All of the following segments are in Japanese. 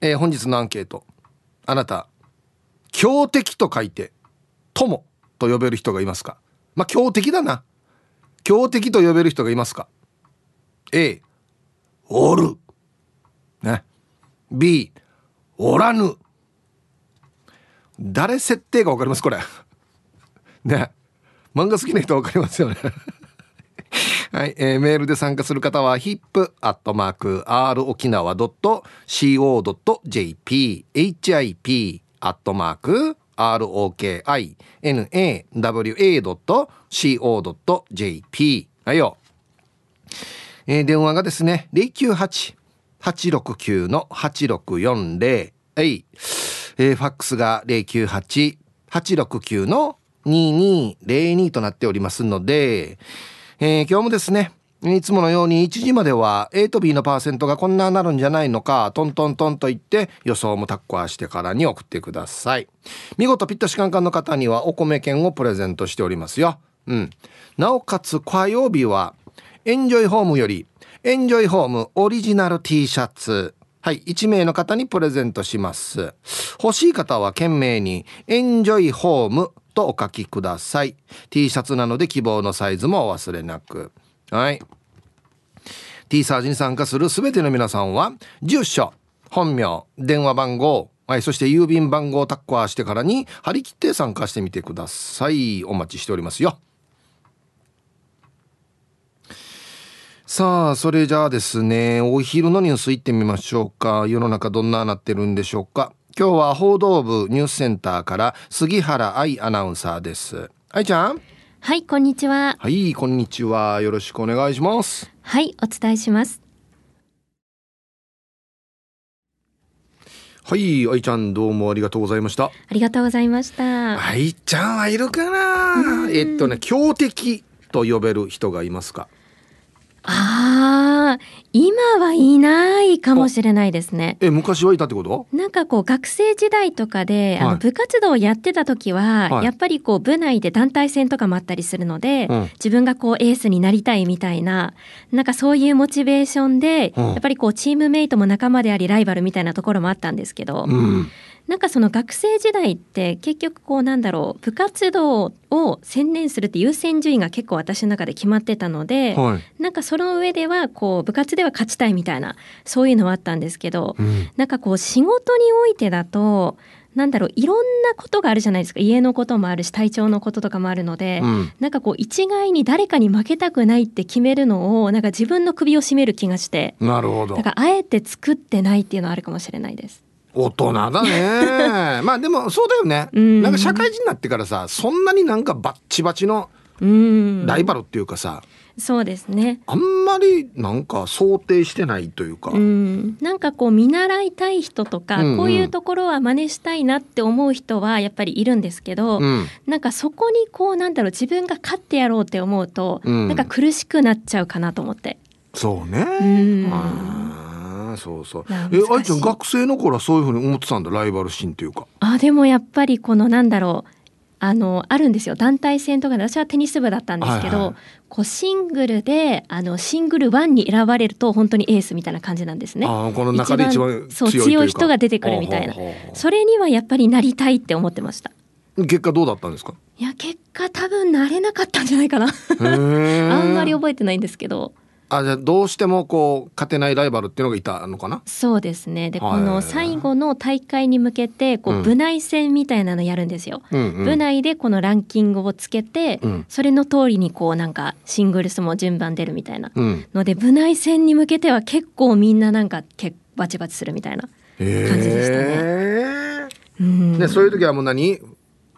えー、本日のアンケート。あなた強敵と書いて友と呼べる人がいますか？まあ強敵だな。強敵と呼べる人がいますか？A おる。ね。B おらぬ。誰設定が分かります？これ。ね。漫画好きな人分かりますよね。はい、えー、メールで参加する方は hip.r 沖縄 .co.jp hip アットマーク ROKINAWA.co.jp はいよ、えー、電話がですね098-869の8640はい、えー、ファックスが098-869の2202となっておりますので、えー、今日もですねいつものように1時までは A と B のパーセントがこんななるんじゃないのかトントントンと言って予想もタッコアしてからに送ってください。見事ピットシカンカンの方にはお米券をプレゼントしておりますよ。うん。なおかつ火曜日はエンジョイホームよりエンジョイホームオリジナル T シャツ。はい1名の方にプレゼントします。欲しい方は懸命にエンジョイホームとお書きください。T シャツなので希望のサイズもお忘れなく。はい。T サージに参加する全ての皆さんは住所本名電話番号はい、そして郵便番号をタッカーしてからに張り切って参加してみてください。お待ちしておりますよ。さあそれじゃあですねお昼のニュースいってみましょうか。世の中どんななってるんでしょうか。今日は報道部ニュースセンターから杉原愛アナウンサーです。愛ちゃん。はいこんにちは。はいこんにちは。よろしくお願いします。はいお伝えします。はい愛ちゃんどうもありがとうございました。ありがとうございました。愛ちゃんはいるかな。えっとね強敵と呼べる人がいますかああ、今はいないかもしれないですね。え、昔はいたってこと？なんかこう学生時代とかで、はい、あの部活動をやってた時は、はい、やっぱりこう部内で団体戦とかもあったりするので、うん、自分がこうエースになりたいみたいな、なんかそういうモチベーションで、うん、やっぱりこうチームメイトも仲間でありライバルみたいなところもあったんですけど、うんなんかその学生時代って結局こうなんだろう部活動を専念するって優先順位が結構私の中で決まってたので、はい、なんかその上ではこう部活では勝ちたいみたいなそういうのはあったんですけど、うん、なんかこう仕事においてだとなんだろういろんなことがあるじゃないですか。家のこともあるし体調のこととかもあるので、うん、なんかこう一概に誰かに負けたくないって決めるのをなんか自分の首を絞める気がしてなるほど。だからあえて作ってないっていうのはあるかもしれないです。大人だね。まあでもそうだよね、うん、なんか社会人になってからさそんなになんかバッチバチのライバルっていうかさ、そうですね。あんまりなんか想定してないというか、うん、なんかこう見習いたい人とか、うんうん、こういうところは真似したいなって思う人はやっぱりいるんですけど、うん、なんかそこにこうなんだろう自分が勝ってやろうって思うと、うん、なんか苦しくなっちゃうかなと思って。そうね、うんそうそう。え愛ちゃん学生の頃はそういうふうに思ってたんだライバル心というか。あでもやっぱりこのなんだろうあのあるんですよ。団体戦とかで私はテニス部だったんですけど、はいはい、こうシングルであのシングルワンに選ばれると本当にエースみたいな感じなんですね。あこの中で一番そう強い人が出てくるみたいな。それにはやっぱりなりたいって思ってました。結果どうだったんですか？いや結果多分なれなかったんじゃないかな。あんまり覚えてないんですけど。あじゃどうしてもこう勝てないライバルっていうのがいたのかな？そうですね。でこの最後の大会に向けてこう部内戦みたいなのやるんですよ、うんうん、部内でこのランキングをつけて、うん、それの通りにこうなんかシングルスも順番出るみたいな、うん、ので部内戦に向けては結構みんななんかけバチバチするみたいな感じでしたね、えー、うん、でそういう時はもう何？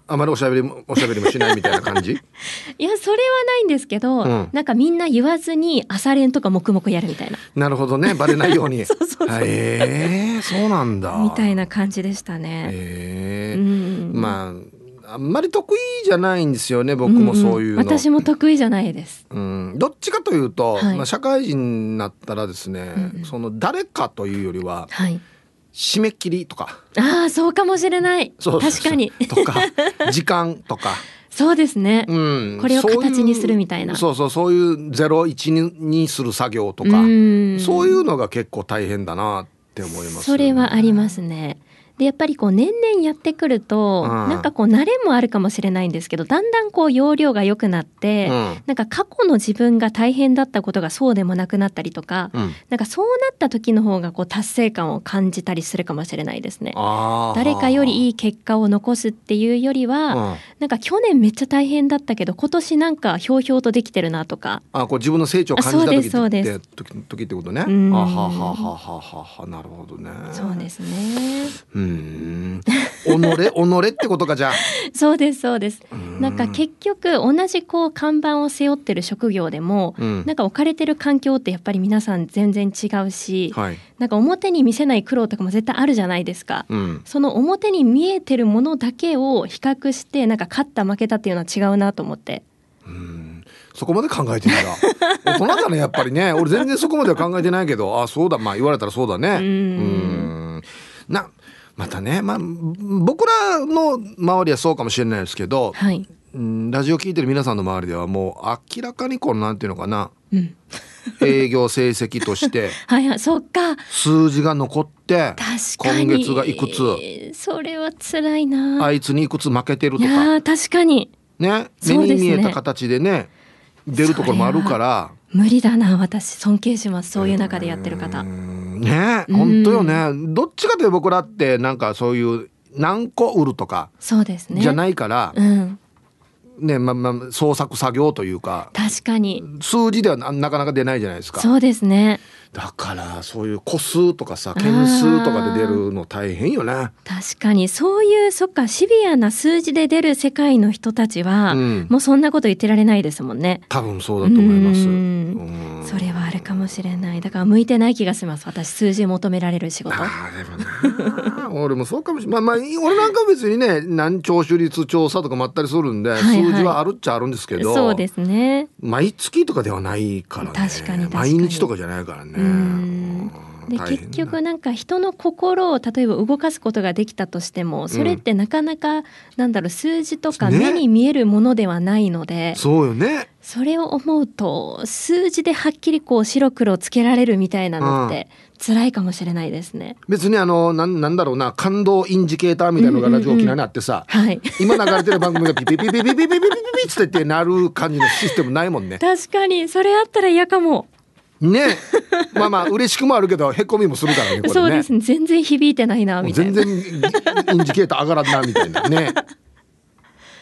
あまりおしゃべりおしゃべりもしないみたいな感じ？いやそれはないんですけど、うん、なんかみんな言わずに朝練とか黙々やるみたいな。なるほどね。バレないように。そうそうそうえー、そうなんだ。みたいな感じでしたね。えー、うん、まああんまり得意じゃないんですよね僕もそういうの、うん、私も得意じゃないです、うん、どっちかというと、はい、まあ、社会人になったらですね、うん、その誰かというよりは、はい締め切りとか。ああそうかもしれない。確かに。とか 時間とか。そうですね、うん、これを形にするみたいな。そうそうそういうゼロ一にする作業とか。そういうのが結構大変だなっって思います、ね、それはありますね。でやっぱりこう年々やってくると、うん、なんかこう慣れもあるかもしれないんですけどだんだんこう容量が良くなって、うん、なんか過去の自分が大変だったことがそうでもなくなったりとか、うん、なんかそうなった時の方がこう達成感を感じたりするかもしれないですね。誰かよりいい結果を残すっていうよりは、うん、なんか去年めっちゃ大変だったけど今年なんかひょうひょうとできてるなとか。あこう自分の成長を感じた時って時時ってことね。あはははははは。なるほどね。そうですね。うんうん己己ってことかじゃそうですそうです。なんか結局同じこう看板を背負ってる職業でも、うん、なんか置かれてる環境ってやっぱり皆さん全然違うし、はい、なんか表に見せない苦労とかも絶対あるじゃないですか、うん、その表に見えてるものだけを比較してなんか勝った負けたっていうのは違うなと思って。うん。そこまで考えてんだ 大人だねやっぱりね。俺全然そこまでは考えてないけどあそうだ。まあ言われたらそうだね。うん。なまたね、まあ、僕らの周りはそうかもしれないですけど、はい、うん、ラジオ聞いてる皆さんの周りではもう明らかにこのなんていうのかな、うん、営業成績として はいはいそっか。数字が残って今月がいくつ。それは辛いな。あいつにいくつ負けてるとか。確かに。ね目に見えた形でね出るところもあるから無理だな私尊敬します。そういう中でやってる方。ね本当よね、どっちかというと僕らってなんかそういう何個売るとかそうですね。じゃないから、うん、ねまあまあ創作作業というか確かに。数字ではなかなか出ないじゃないですか。そうですねだからそういう個数とかさ件数とかで出るの大変よね確かに。そういうそっかシビアな数字で出る世界の人たちは、うん、もうそんなこと言ってられないですもんね。多分そうだと思います。それはあるかもしれない。だから向いてない気がします私。数字求められる仕事。あでも 俺もそうかもしれない。まあまあ俺なんか別にね何聴取率調査とかもあったりするんで、はいはい、数字はあるっちゃあるんですけどそうですね。毎月とかではないからね。確かに。毎日とかじゃないからねで結局なんか人の心を例えば動かすことができたとしてもそれってなかなか、なんだろう数字とか目に見えるものではないので、ね、そうよね。それを思うと数字ではっきりこう白黒つけられるみたいなのって辛いかもしれないですね。別にあのなんなんだろうな感動インジケーターみたいなのがラジオ沖縄にあってさ、はい、今流れてる番組がピピピピピピピピピピピピってなる感じのシステムないもんね。確かにそれあったら嫌かも。ね。まあまあ嬉しくもあるけどへこみもするからねね。そうですね。全然響いてないなみたいな。全然インジケーター上がらんなみたいなね。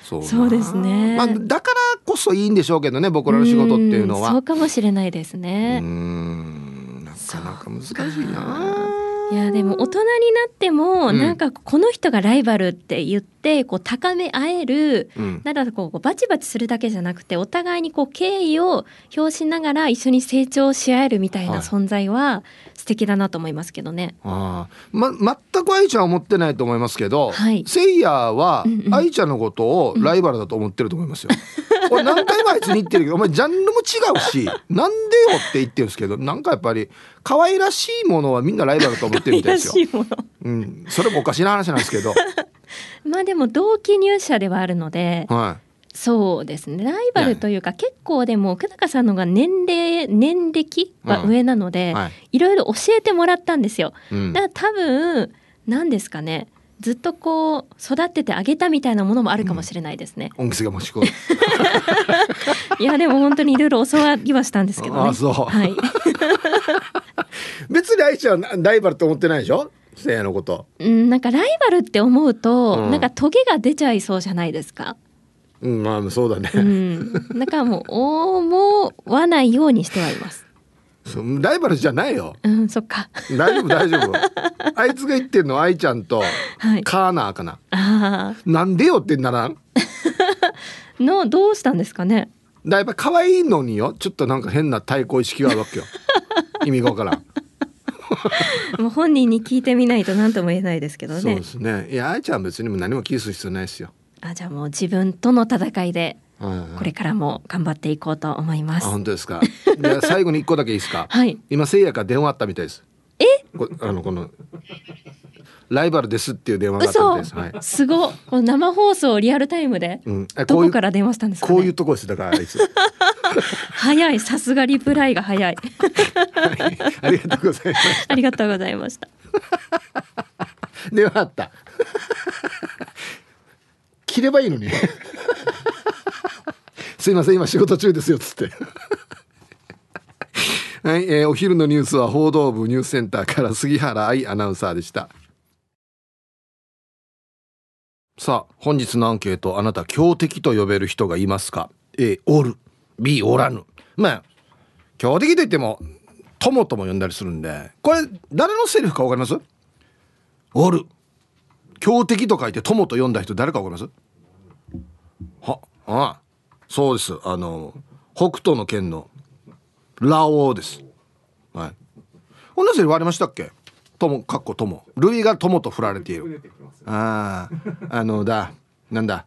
そうそうですね、まあ、だからこそいいんでしょうけどね僕らの仕事っていうのは。そうかもしれないですね。うん。なかなか難しいな。いやでも大人になっても、なんかこの人がライバルって言ってこう高め合える、うん、なんかこうバチバチするだけじゃなくてお互いにこう敬意を表しながら一緒に成長し合えるみたいな存在は素敵だなと思いますけどね。あま全く愛ちゃんは思ってないと思いますけど、はい、せいやは愛ちゃんのことをライバルだと思ってると思いますよ。俺何回もあいつに言ってるけどお前ジャンルも違うし なんでよって言ってるんですけどなんかやっぱり可愛らしいものはみんなライバルだと思ってるみたいですよ。うん、それもおかしな話なんですけど。まあでも同期入社ではあるので、はい、そうですねライバルというか結構でも久高さんのが年齢年歴は上なので、はい、いろいろ教えてもらったんですよ。うん、だから多分何ですかねずっとこう育ててあげたみたいなものもあるかもしれないですね。うん、がもしこい やでも本当にいろいろ教わりはしたんですけどね。あそう。はい。別に愛ちゃんライバルと思ってないでしょ？せいやのこと。うん、なんかライバルって思うと、うん、なんかトゲが出ちゃいそうじゃないですか。うん、まあそうだね。うん、だからもう思わないようにしてはいます。ライバルじゃないよ。うん、そっか。大丈夫大丈夫。あいつが言ってんの愛ちゃんとカーナーかな。はい、なんでよってならん？のどうしたんですかね？だやっぱ可愛いのによ。ちょっとなんか変な対抗意識があるわけよ。意味がわからん。もう本人に聞いてみないと何とも言えないですけどね。そうですね。いや愛ちゃん別にも何も気する必要ないですよ。あじゃあもう自分との戦いでこれからも頑張っていこうと思います。本当ですか。じゃ 最後に一個だけいいですか？はい。今せいやから電話あったみたいです。え？あのこのライバルですっていう電話があったみたいです。はい。すご。この生放送リアルタイムで。うん。どこから電話したんですか、ね、こういうとこですだからあいつ。早い。さすがリプライが早い。はい。ありがとうございました。ありがとうございました。電話あった切ればいいのにすいません今仕事中ですよっつってはい、えー、お昼のニュースは報道部ニュースセンターから杉原愛アナウンサーでしたさあ本日のアンケートあなた強敵と呼べる人がいますか？A おる B おらぬ。まあ強敵と言っても友とも呼んだりするんで。これ誰のセリフか分かります？おる。強敵と書いて友と呼んだ人誰か分かります？はあそうです。あの北斗の剣のラオウです。はい。こんなセリフありましたっけ？友かっこ友。類が友と振られている。ああ。あのだなんだ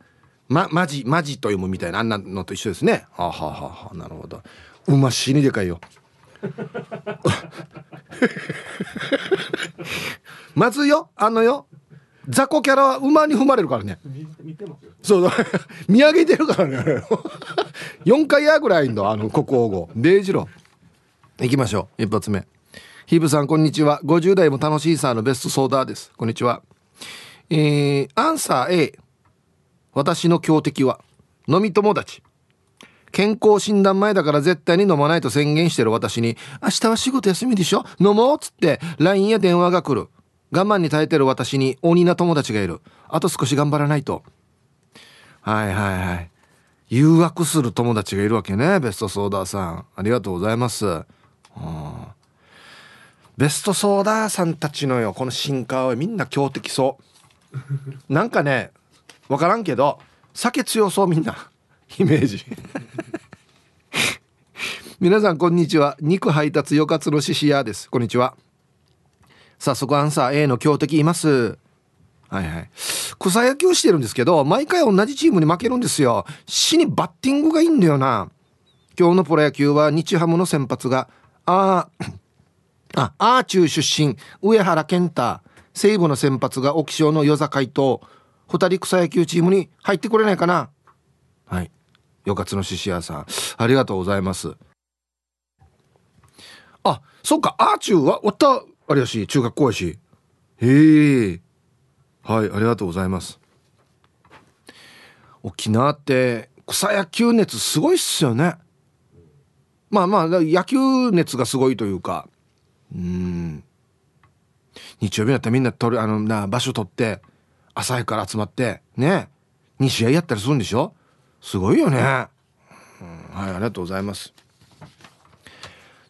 まマジマジと読むみたいなあんなのと一緒ですね。はあ、はあはあ、なるほど。うま死にでかいよ。まずよあのよ。雑魚キャラは馬に踏まれるからね。そう 見上げてるからね4 回やぐらいのあの国王語デイジロ行きましょう一発目。ヒブさんこんにちは。50代も楽しいさのベストソーダーです。こんにちは。えー、アンサー A 私の強敵は飲み友達。健康診断前だから絶対に飲まないと宣言してる私に明日は仕事休みでしょ？飲もうっつって LINE や電話が来る。我慢に耐えてる私に鬼な友達がいる。あと少し頑張らないと。はいはいはい。誘惑する友達がいるわけねベストソーダーさん。ありがとうございます、うん。ベストソーダーさんたちのよこの進化はみんな強敵そう。なんかね分からんけど酒強そうみんな。イメージ。皆さんこんにちは。肉配達よかつのししやです。こんにちは。早速アンサー A の強敵います。はいはい。草野球してるんですけど毎回同じチームに負けるんですよ。死にバッティングがいいんだよな。今日のプロ野球は日ハムの先発がああアーチュー出身上原健太。西武の先発が沖潮の与座海と二人草野球チームに入ってくれないかな。はい。よかつの獅子屋さん。ありがとうございます。あそっか。アーチューはおったあれやし中学校やし。へえ。はいありがとうございます。沖縄って草野球熱すごいっすよね。まあまあ野球熱がすごいというか。うん。日曜日になったらみんな取るあのな場所取って。朝早くから集まってね。2試合やったりするんでしょ？すごいよね、うん、はいありがとうございます。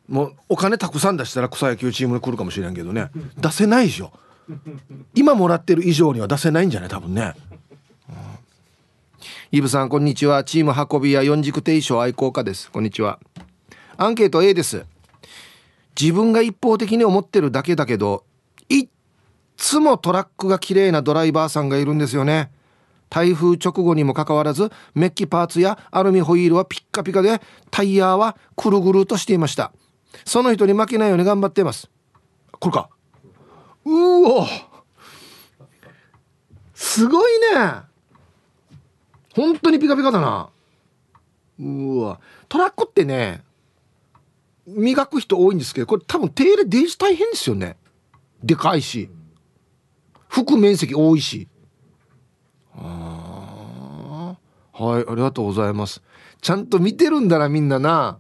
もうお金たくさん出したら草野球チームに来るかもしれんけどね。出せないでしょ。今もらってる以上には出せないんじゃない？多分ね、うん、イブさんこんにちは。チーム運び屋四軸定称愛好家です。こんにちは。アンケート A です。自分が一方的に思ってるだけだけどいっつもトラックが綺麗なドライバーさんがいるんですよね。台風直後にもかかわらずメッキパーツやアルミホイールはピッカピカでタイヤはくるぐるとしていました。その人に負けないように頑張っています。これか。うおすごいね。本当にピカピカだな。うわトラックってね磨く人多いんですけどこれ多分手入れデジ大変ですよね。でかいし。拭く面積多いし。あはいありがとうございます。ちゃんと見てるんだなみんなな。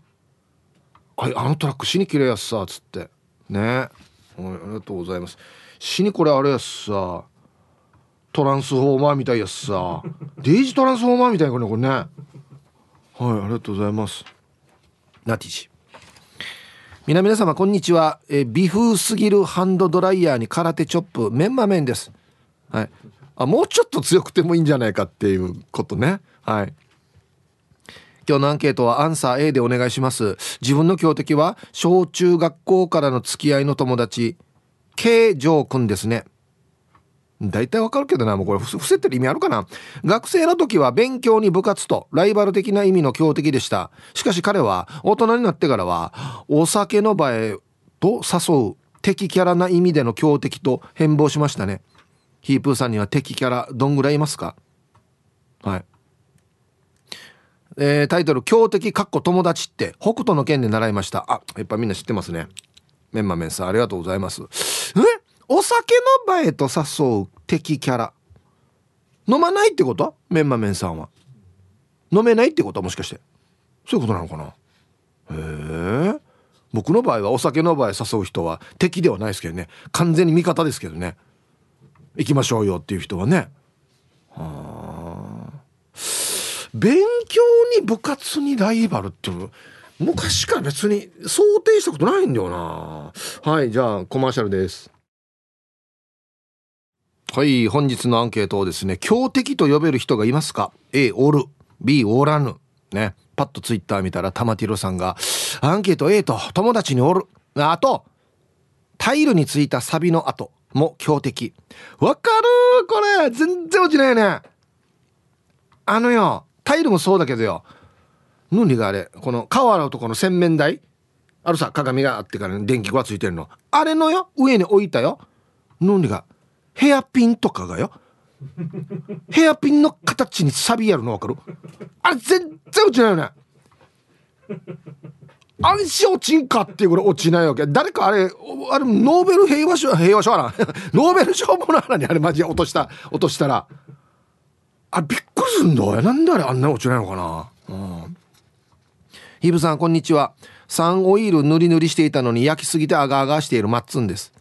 ああのトラック死に綺麗やっさつって。ね。はいありがとうございます。死にこれあれやっさ。トランスフォーマーみたいやっさ。デイジトランスフォーマーみたいなこれこれね。はいありがとうございます。ナティジ皆皆様こんにちは、え微風すぎるハンドドライヤーに空手チョップメンマメンです。はい。あもうちょっと強くてもいいんじゃないかっていうことね。はい。今日のアンケートはアンサー A でお願いします。自分の強敵は小中学校からの付き合いの友達 K ジョー君ですね。大体わかるけどなもうこれ伏せてる意味あるかな。学生の時は勉強に部活とライバル的な意味の強敵でした。しかし彼は大人になってからはお酒の場へと誘う敵キャラな意味での強敵と変貌しましたね。ヒープーさんには敵キャラどんぐらいいますか？はい。えー、タイトル「強敵かっこ友達」って北斗の剣で習いました。あやっぱみんな知ってますね。メンマメンさんありがとうございます。え？お酒の場へと誘う敵キャラ。飲まないってこと？メンマメンさんは。飲めないってこと？はもしかして。そういうことなのかな？へえ。僕の場合はお酒の場へ誘う人は敵ではないですけどね。完全に味方ですけどね。行きましょうよっていう人はね。はあ。勉強に部活にライバルって昔から別に想定したことないんだよな。はいじゃあコマーシャルです。はい本日のアンケートをですね強敵と呼べる人がいますか？A おる。B おらぬ。ね。パッとツイッター見たら玉ティロさんがアンケート A と友達におる。あとタイルについたサビの後も強敵。わかるこれ全然落ちないよね。あのよタイルもそうだけどよ。ヌンリがあれ？この瓦のとこの洗面台？あるさ鏡があってから、ね、電気がついてるの。あれのよ上に置いたよ。ヌンリが？ヘアピンとかがよ。ヘアピンの形にサビやるの分かる？あれ全然落ちないよね。安心落ちんかっていうぐらい落ちないわけ。誰かあれあれノーベル平和賞平和賞な。ノーベル賞ものにあれマジで落とした落としたら。あびっくりすんだよ。なんであれあんな落ちないのかな。うん。ヒブさんこんにちは。サンオイル塗り塗りしていたのに焼きすぎてアガアガしているマッツンです。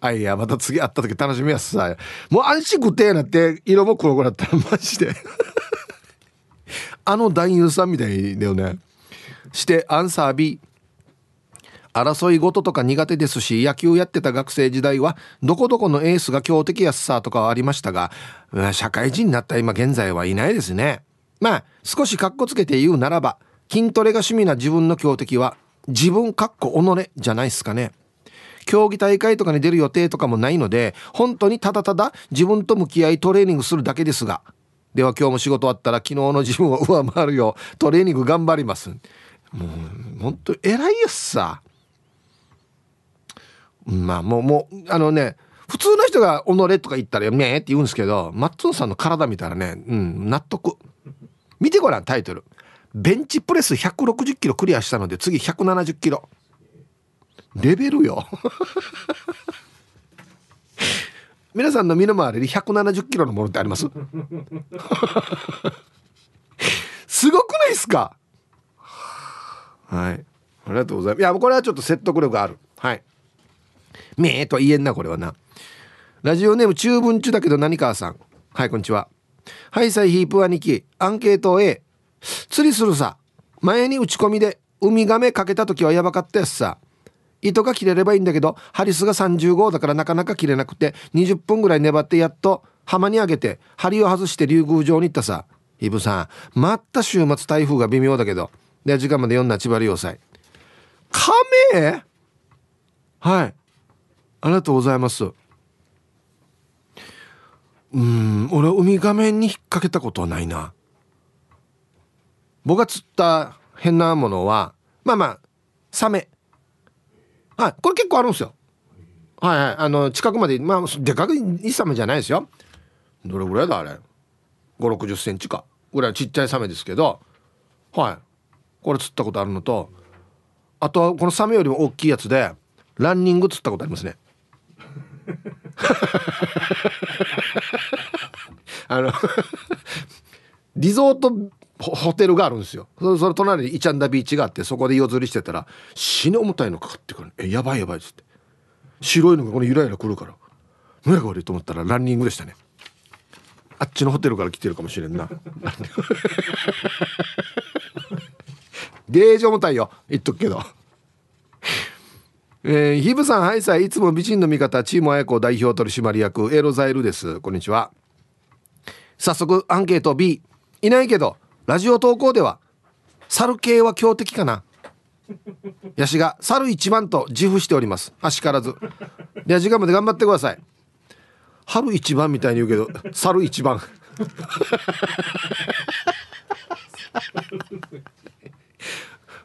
あいやまた次会った時楽しみやすさもう安心食ってなって色も黒くなったらマジで。あの男優さんみたいだよね。してアンサー B 争い事とか苦手ですし野球やってた学生時代はどこどこのエースが強敵やすさとかはありましたが社会人になった今現在はいないですね。まあ少しカッコつけて言うならば筋トレが趣味な自分の強敵は自分かっこ己じゃないっすかね。競技大会とかに出る予定とかもないので本当にただただ自分と向き合いトレーニングするだけですがでは今日も仕事終わったら昨日の自分を上回るようトレーニング頑張ります。もう本当偉いやつさ。まあもうもうあのね普通の人が「己」とか言ったら「めえ」って言うんですけどマッツンさんの体見たらねうん納得。見てごらんタイトル。ベンチプレス160キロクリアしたので次170キロ。レベルよ。皆さんの身の回りに170キロのものってあります？すごくないですか？はい。ありがとうございます。いやこれはちょっと説得力ある。はい。めえと言えんなこれはな。ラジオネーム中文中だけど何川さん。はいこんにちは。はいサイヒープ兄貴。アンケート A 釣りするさ。前に打ち込みでウミガメかけた時はやばかったやつさ。糸が切れればいいんだけどハリスが30号だからなかなか切れなくて20分ぐらい粘ってやっと浜に上げて針を外して竜宮城に行ったさ。イブさんまた週末台風が微妙だけどで時間まで読んだ千葉要塞カメはい。ありがとうございます。うん俺ウミガメに引っ掛けたことはないな。僕が釣った変なものはまあまあサメ。はい。これ結構あるんですよ。はいはい。あの近くまでまあでかくいサメじゃないですよ。どれぐらいだあれ？5 6 0センチか。ぐらいちっちゃいサメですけど。はい。これ釣ったことあるのとあとはこのサメよりも大きいやつでランニング釣ったことありますね。あのリゾートホテルがあるんですよ。その隣にイチャンダビーチがあってそこで夜釣りしてたら死ぬ重たいのかかってくるえやばいやばいっつって。白いのがこのゆらゆら来るから。何やこれと思ったらランニングでしたね。あっちのホテルから来てるかもしれんな。ゲージ重たいよ。言っとくけど。えー、ヒブさん、ハイサイ、いつも美人の味方、チーム綾子代表取締役、エロザイルです。こんにちは。早速、アンケート。B。いないけど、ラジオ投稿では、猿系は強敵かな。ヤシが猿一番と自負しております。あしからず。では時間まで頑張ってください。春一番みたいに言うけど、猿一番。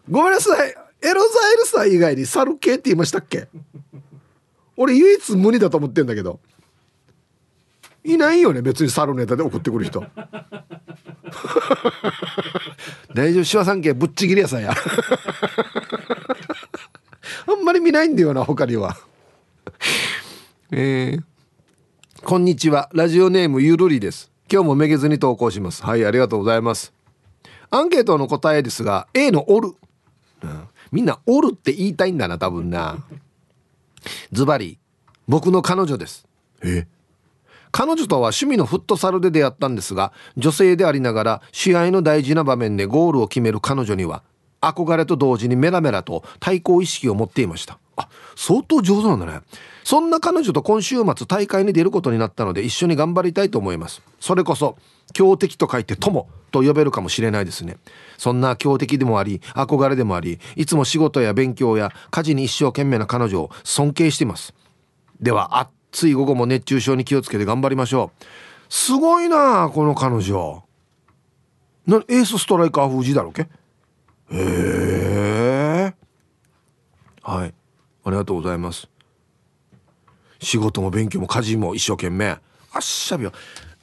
ごめんなさい。エロザイルさん以外に猿系って言いましたっけ？俺唯一無二だと思ってんだけどいないよね別に猿ネタで送ってくる人大丈夫。手話産経ぶっちぎりやさんや。あんまり見ないんだよな他には。えー、こんにちは。ラジオネームゆるりです。今日もめげずに投稿します。はいありがとうございます。アンケートの答えですが A のおる、うん、みんなおるって言いたいんだな多分な。ズバリ僕の彼女です。え彼女とは趣味のフットサルで出会ったんですが女性でありながら試合の大事な場面でゴールを決める彼女には憧れと同時にメラメラと対抗意識を持っていました。あ相当上手なんだね。そんな彼女と今週末大会に出ることになったので一緒に頑張りたいと思います。それこそ強敵と書いて友と呼べるかもしれないですね。そんな強敵でもあり憧れでもありいつも仕事や勉強や家事に一生懸命な彼女を尊敬しています。ではあ暑い午後も熱中症に気をつけて頑張りましょう。すごいなこの彼女。なエースストライカー風じだろうけ？へえはい。ありがとうございます。仕事も勉強も家事も一生懸命。あっしゃびよ。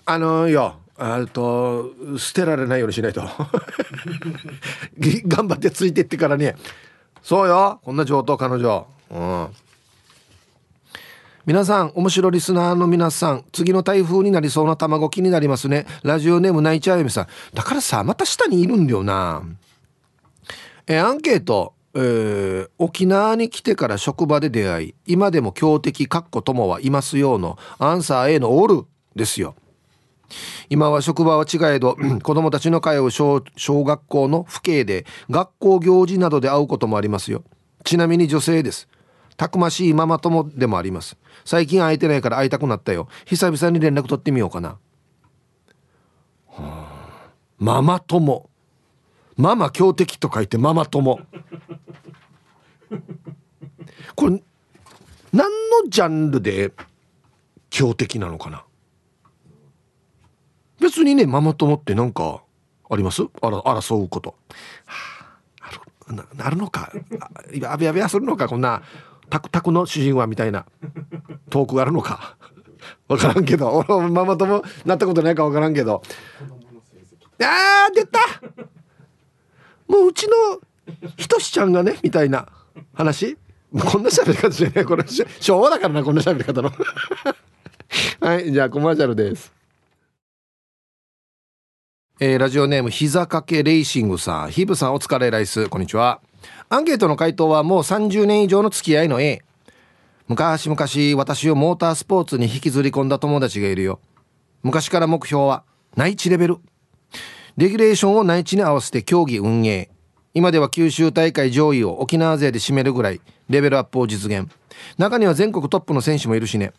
あのよあと捨てられないようにしないと。頑張ってついてってからね。そうよ。こんな上等彼女。うん。皆さん面白リスナーの皆さん次の台風になりそうな卵気になりますね。ラジオネーム泣いちゃうよみさん。だからさまた下にいるんだよな。えアンケート。えー、沖縄に来てから職場で出会い今でも強敵かっこ友はいますよのアンサー A のオールですよ。今は職場は違えど 子供たちの通う小小学校の父兄で学校行事などで会うこともありますよ。ちなみに女性です。たくましいママ友でもあります。最近会えてないから会いたくなったよ。久々に連絡取ってみようかな、はあ、ママ友。ママ強敵と書いてママ友。これ何のジャンルで強敵なのかな？別にねママ友って何かあります？あら争うこと、はあ、あるなるのか。あべあべするのかこんな。タクタクの主人はみたいなトークがあるのか。分からんけど。俺ママ友なったことないか分からんけど。あー出た。もううちのひとしちゃんがねみたいな話。こんな喋り方じゃない。これ昭和だからなこんな喋り方の。はいじゃあコマーシャルです。えー、ラジオネーム膝掛けレーシングさん。ヒブさんお疲れライス。こんにちはアンケートの回答はもう30年以上の付き合いの A 昔々私をモータースポーツに引きずり込んだ友達がいるよ。昔から目標は内地レベル。レギュレーションを内地に合わせて競技運営。今では九州大会上位を沖縄勢で占めるぐらいレベルアップを実現。中には全国トップの選手もいるしね。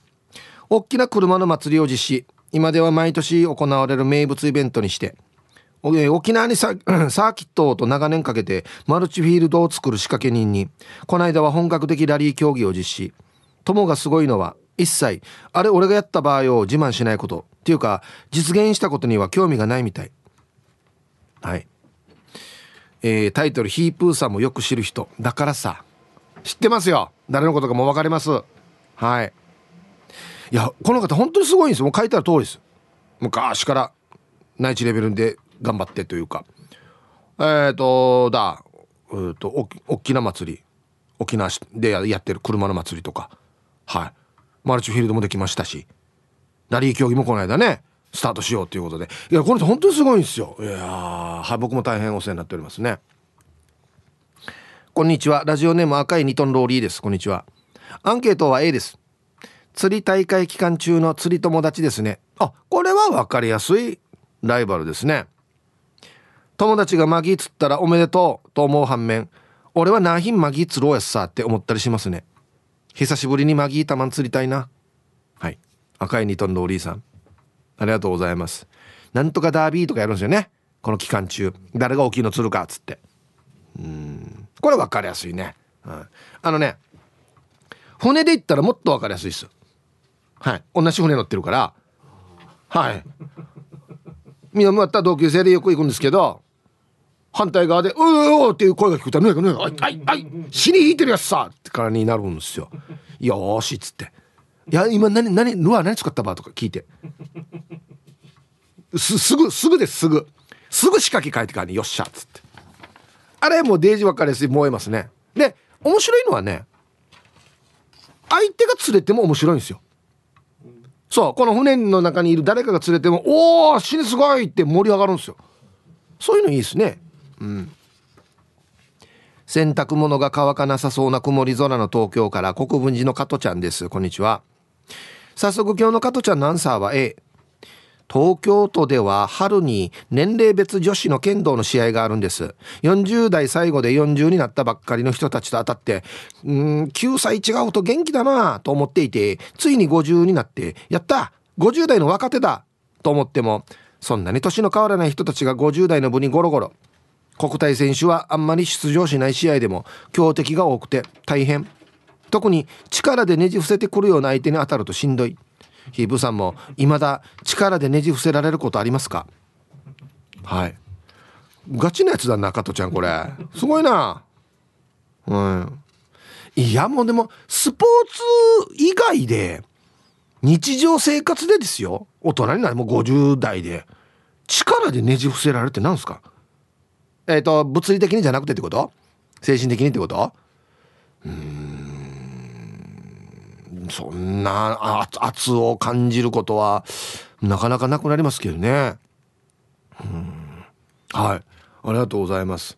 大きな車の祭りを実施。今では毎年行われる名物イベントにして。沖縄に サーキットと長年かけてマルチフィールドを作る仕掛け人にこの間は本格的ラリー競技を実施。友がすごいのは一切あれ俺がやった場合を自慢しないこと。っていうか実現したことには興味がないみたい。はい。えー、タイトル「ヒープーさんもよく知る人」だからさ。知ってますよ。誰のことかも分かります。はい。いやこの方本当にすごいんですもう書いてある通りです。昔から内地レベルで頑張ってというか。えっ、ー、とだ。えーと、とおきな祭り。沖縄でやってる車の祭りとか。はい。マルチフィールドもできましたし。ラリー競技もこの間ねスタートしようということで。いやこの人本当にすごいんですよ。いやはい僕も大変お世話になっておりますね。こんにちは。ラジオネーム赤いニトンローリーです。こんにちは。アンケートは A です。釣り大会期間中の釣り友達ですね。あこれは分かりやすいライバルですね。友達がマギー釣ったらおめでとうと思う反面俺はナーヒンマギー釣ろうやさって思ったりしますね。久しぶりにマギータマン釣りたいな。はい。赤いニトンローリーさん。ありがとうございます。なんとかダービーとかやるんですよね。この期間中。誰が大きいの釣るかっつって。うん。これ分かりやすいね、うん、あのね船で行ったらもっと分かりやすいです。はい。同じ船乗ってるから。はい。南った同級生でよく行くんですけど反対側で「うおー!」っていう声が聞くと「ぬやぬやあいあい死に引いてるやつさ!」ってからになるんですよ。よしっつっていや今何何ルアー何使ったば？とか聞いてすすぐすぐですすぐすぐ仕掛け変えてからによっしゃっつってあれもうデージ分かりやすい燃えますねで面白いのはね相手が釣れても面白いんですよそうこの船の中にいる誰かが連れても「おお死にすごい!」って盛り上がるんですよそういうのいいですねうん。洗濯物が乾かなさそうな曇り空の東京から国分寺の加トちゃんです。こんにちは。早速今日の加トちゃんのアンサーは A 東京都では春に年齢別女子の剣道の試合があるんです。40代最後で40になったばっかりの人たちと当たってうん9歳違うと元気だなと思っていてついに50になってやった50代の若手だと思ってもそんなに年の変わらない人たちが50代の部にゴロゴロ。国体選手はあんまり出場しない試合でも強敵が多くて大変。特に力でねじ伏せてくるような相手に当たるとしんどい。ヒープさんも未だ力でねじ伏せられることありますか？はい。ガチなやつだな加トちゃんこれ。すごいな。うん。いやもうでもスポーツ以外で日常生活でですよ。大人になるもう50代で。力でねじ伏せられるって何すか？えっ、ー、と物理的にじゃなくてってこと？精神的にってこと？うん。そんな圧を感じることはなかなかなくなりますけどね。うん。はい。ありがとうございます。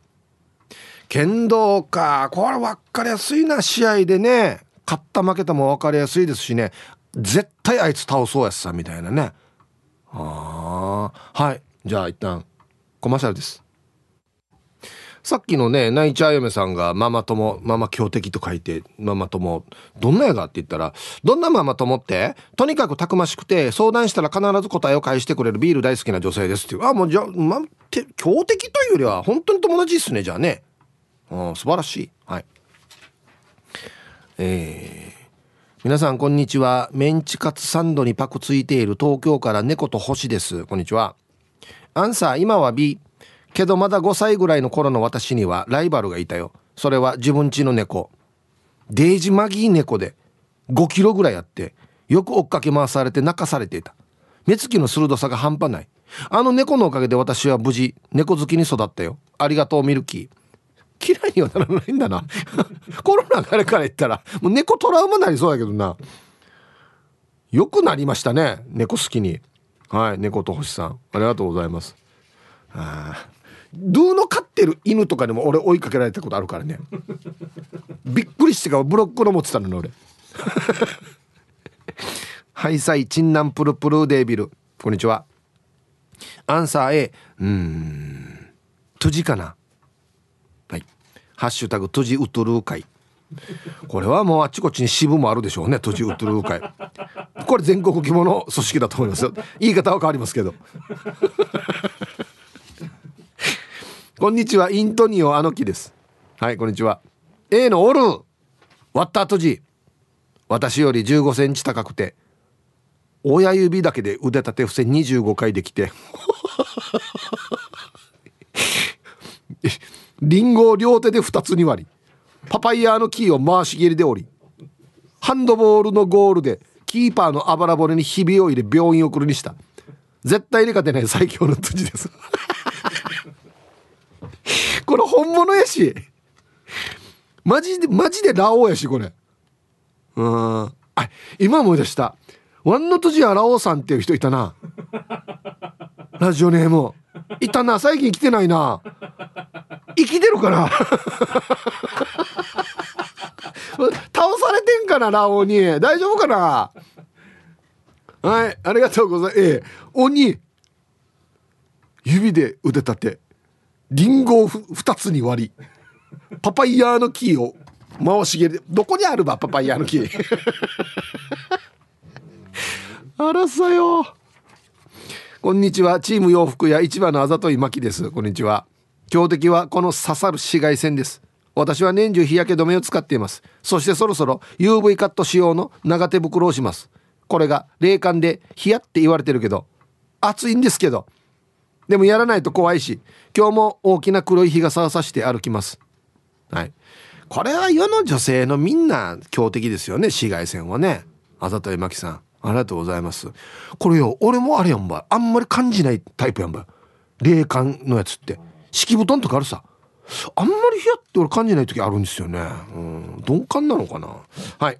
剣道か。これ分かりやすいな試合でね。勝った負けたも分かりやすいですしね。絶対あいつ倒そうやつさみたいなね。あはい。じゃあ一旦コマーシャルです。さっきのね、ナイチャー嫁さんがママ友、ママ強敵と書いて、ママ友、どんなやがって言ったら、どんなママ友って、とにかくたくましくて、相談したら必ず答えを返してくれるビール大好きな女性ですっていう。あ、もうじゃあ、ま、て強敵というよりは、本当に友達ですね、じゃあね。うん、素晴らしい。はい。えー、皆さんこんにちは。メンチカツサンドにパクついている東京から猫と星です。こんにちは。アンサー、今は B。けどまだ5歳ぐらいの頃の私にはライバルがいたよ。それは自分家の猫。デージマギー猫で5キロぐらいあってよく追っかけ回されて泣かされていた。目つきの鋭さが半端ない。あの猫のおかげで私は無事猫好きに育ったよ。ありがとうミルキー。嫌いにはならないんだな。コロナからから言ったらもう猫トラウマなりそうやけどな。よくなりましたね猫好きに。はい猫と星さん。ありがとうございます。ああドゥの飼ってる犬とかでも俺追いかけられたことあるからね。びっくりしてからブロックの持ってたのね俺。ハイサイチンナンプルプルデービル。こんにちは。アンサー A うん。トジかな。はい。ハッシュタグトジウトルー会。これはもうあっちこっちに支部もあるでしょうねトジウトルー会。これ全国規模の組織だと思いますよ。言い方は変わりますけど。こんにちはイントニオアノキです。はいこんにちは。A のオル割った後じ。私より15センチ高くて親指だけで腕立て伏せ25回できて。リンゴを両手で2つに割りパパイヤのキーを回し蹴りで折りハンドボールのゴールでキーパーのあばら骨にひびを入れ病院送るにした。絶対に勝てない最強の辻です。これ本物やし。マジでマジでラオウやしこれ。うん。あ今思い出した。ワンノトジアラオウさんっていう人いたな。ラジオネームいたな。最近来てないな。生きてるかな。倒されてんかなラオウに。大丈夫かな。はいありがとうございます。ええ。鬼。指で腕立て。リンゴを2つに割りパパイヤの木を回し蹴りどこにあるばパパイヤの木 あらさよ。こんにちは。チーム洋服屋市場のあざといまきです。こんにちは。強敵はこの刺さる紫外線です。私は年中日焼け止めを使っています。そしてそろそろ UV カット仕様の長手袋をします。これが冷感で冷やって言われてるけど暑いんですけどでもやらないと怖いし今日も大きな黒い日傘をさして歩きます。はい。これは世の女性のみんな強敵ですよね紫外線はね。あざといまきさん。ありがとうございます。これよ俺もあれやんばあんまり感じないタイプやんば冷感のやつって。敷布団とかあるさ。あんまり冷やって俺感じない時あるんですよね。うん。鈍感なのかな。はい。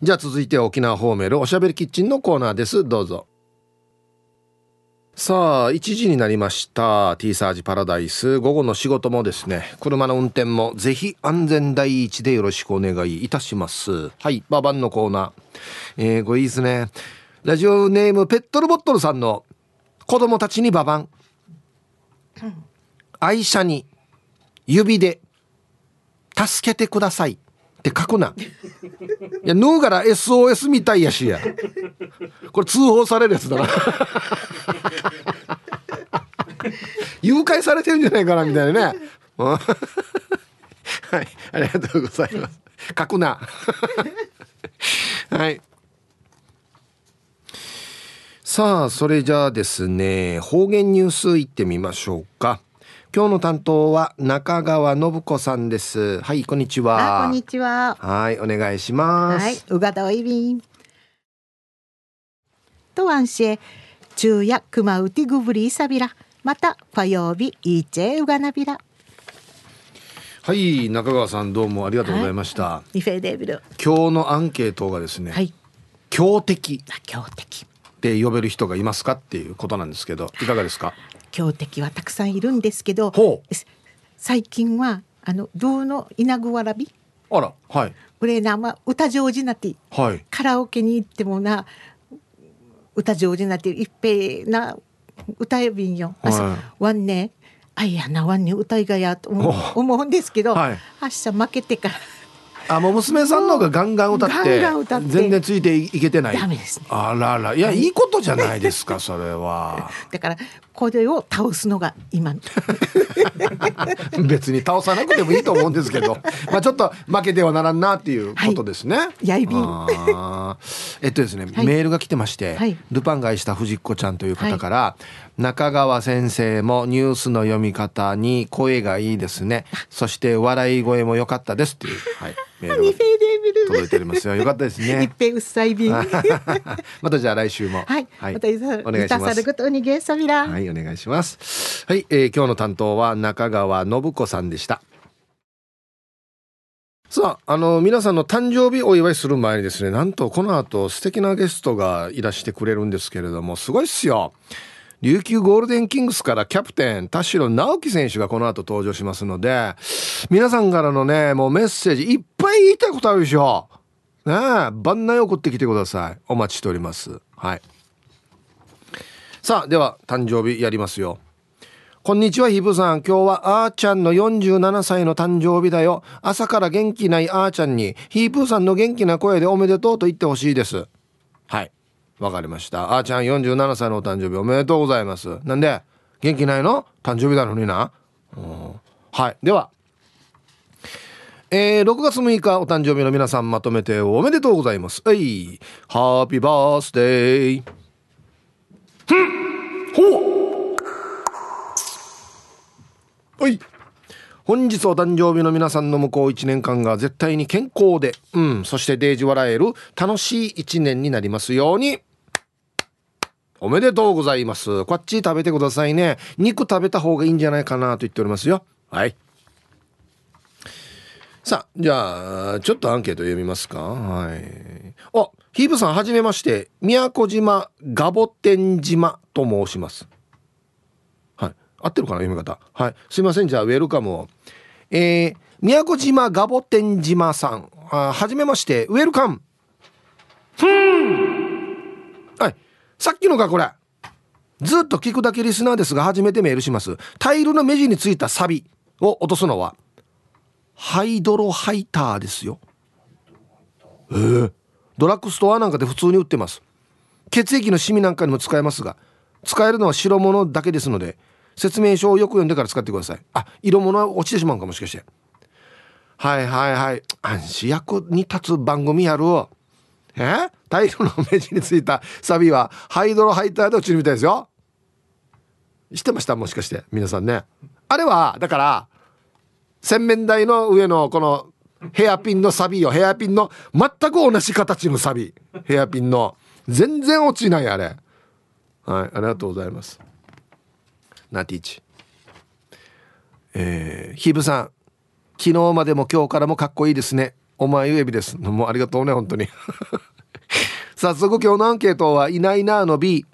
じゃあ続いて沖縄方面おしゃべりキッチンのコーナーです。どうぞ。さあ1時になりました。T サージパラダイス。午後の仕事もですね車の運転もぜひ安全第一でよろしくお願いいたします。はいババンのコーナー。えー、ごいいですね。ラジオネームペットルボットルさんの子供たちにババン。愛車に指で助けてくださいって書くな。いや、ヌーから SOS みたいやしや。これ通報されるやつだな。誘拐されてるんじゃないかなみたいなね。はい、ありがとうございます。書くな。はい。さあ、それじゃあですね、方言ニュースいってみましょうか。今日の担当は中川信子さんです。はい、こんにちは。こんにちは。はい、お願いします。はい、うがだおいびん。とあんし昼夜熊うてぐぶりさびら。また火曜日いちえうがなびら。はい、中川さんどうもありがとうございました。はい、フェデビル。今日のアンケートがですね。はい。強敵。強敵。って呼べる人がいますかっていうことなんですけど、いかがですか？強敵はたくさんいるんですけど最近はあの銅の稲具わらび。あらはい。これな、まあ、歌上手なって、はい、カラオケに行ってもな歌上手なって一平な歌えびんよ、はい、わんねあいやなわんね歌いがやと思うんですけど、はい、明日負けてからあもう娘さんの方がガンガン歌って全然ついていけてない。ダメです、ね、あらら。いやいいことじゃないですかそれは。だからこれを倒すのが今 別に倒さなくてもいいと思うんですけど。まあちょっと負けてはならんなっていうことですね、はい、やいびん。えっとですね、はい、メールが来てまして、はい、ルパンがした藤子ちゃんという方から、中川先生もニュースの読み方に声がいいですねそして笑い声も良かったですっていう、はいメール届いておりますよ。よかったですね。一平うっさい便。またじゃあ来週も。はい。はい、またお願いします。ことにゲスビラ。はい、お願いします。はい、えー、今日の担当は中川信子さんでした。さあ、あの、皆さんの誕生日お祝いする前にですね、なんとこの後素敵なゲストがいらしてくれるんですけれども、すごいっすよ。琉球ゴールデンキングスからキャプテン田代直樹選手がこの後登場しますので皆さんからのねもうメッセージいっぱい言いたいことあるでしょ。ねえ番内送ってきてください。お待ちしております。はい。さあでは誕生日やりますよ。こんにちはヒブさん。今日はあーちゃんの47歳の誕生日だよ。朝から元気ないあーちゃんにヒープーさんの元気な声でおめでとうと言ってほしいです。はい。わかりました。あーちゃん47歳のお誕生日おめでとうございます。なんで元気ないの？誕生日なのにな。はい。では、えー、6月6日お誕生日の皆さんまとめておめでとうございます。はい。ハッピーバースデー。ふんほうはい。本日お誕生日の皆さんの向こう1年間が絶対に健康で、うん、そしてデージ笑える楽しい1年になりますように。おめでとうございます。こっち食べてくださいね。肉食べた方がいいんじゃないかなと言っておりますよ。はい。さあ、じゃあ、ちょっとアンケート読みますか。はい。あ、ヒーブさん、はじめまして。宮古島ガボテン島と申します。はい。合ってるかな読み方。はい。すいません。じゃあ、ウェルカムを。えー、宮古島ガボテン島さん。あはじめまして。ウェルカム。ふん。さっきのかこれ。ずっと聞くだけリスナーですが初めてメールします。タイルの目地についたサビを落とすのはハイドロハイターですよ。えー、ドラッグストアなんかで普通に売ってます。血液のシミなんかにも使えますが使えるのは白物だけですので説明書をよく読んでから使ってください。あ色物は落ちてしまうかもしかしてはいはいはい。暗視役に立つ番組やるえ？タイルの目地についたサビはハイドロハイターで落ちるみたいですよ。知ってました？もしかして。皆さんね。あれはだから洗面台の上のこのヘアピンのサビよ。ヘアピンの全く同じ形のサビ。ヘアピンの。全然落ちないあれ。はいありがとうございます。ナティーチ。えー、ヒブさん。昨日までも今日からもかっこいいですね。お前ゆえびです。もうありがとうね本当に。早速今日のアンケートはいないなの B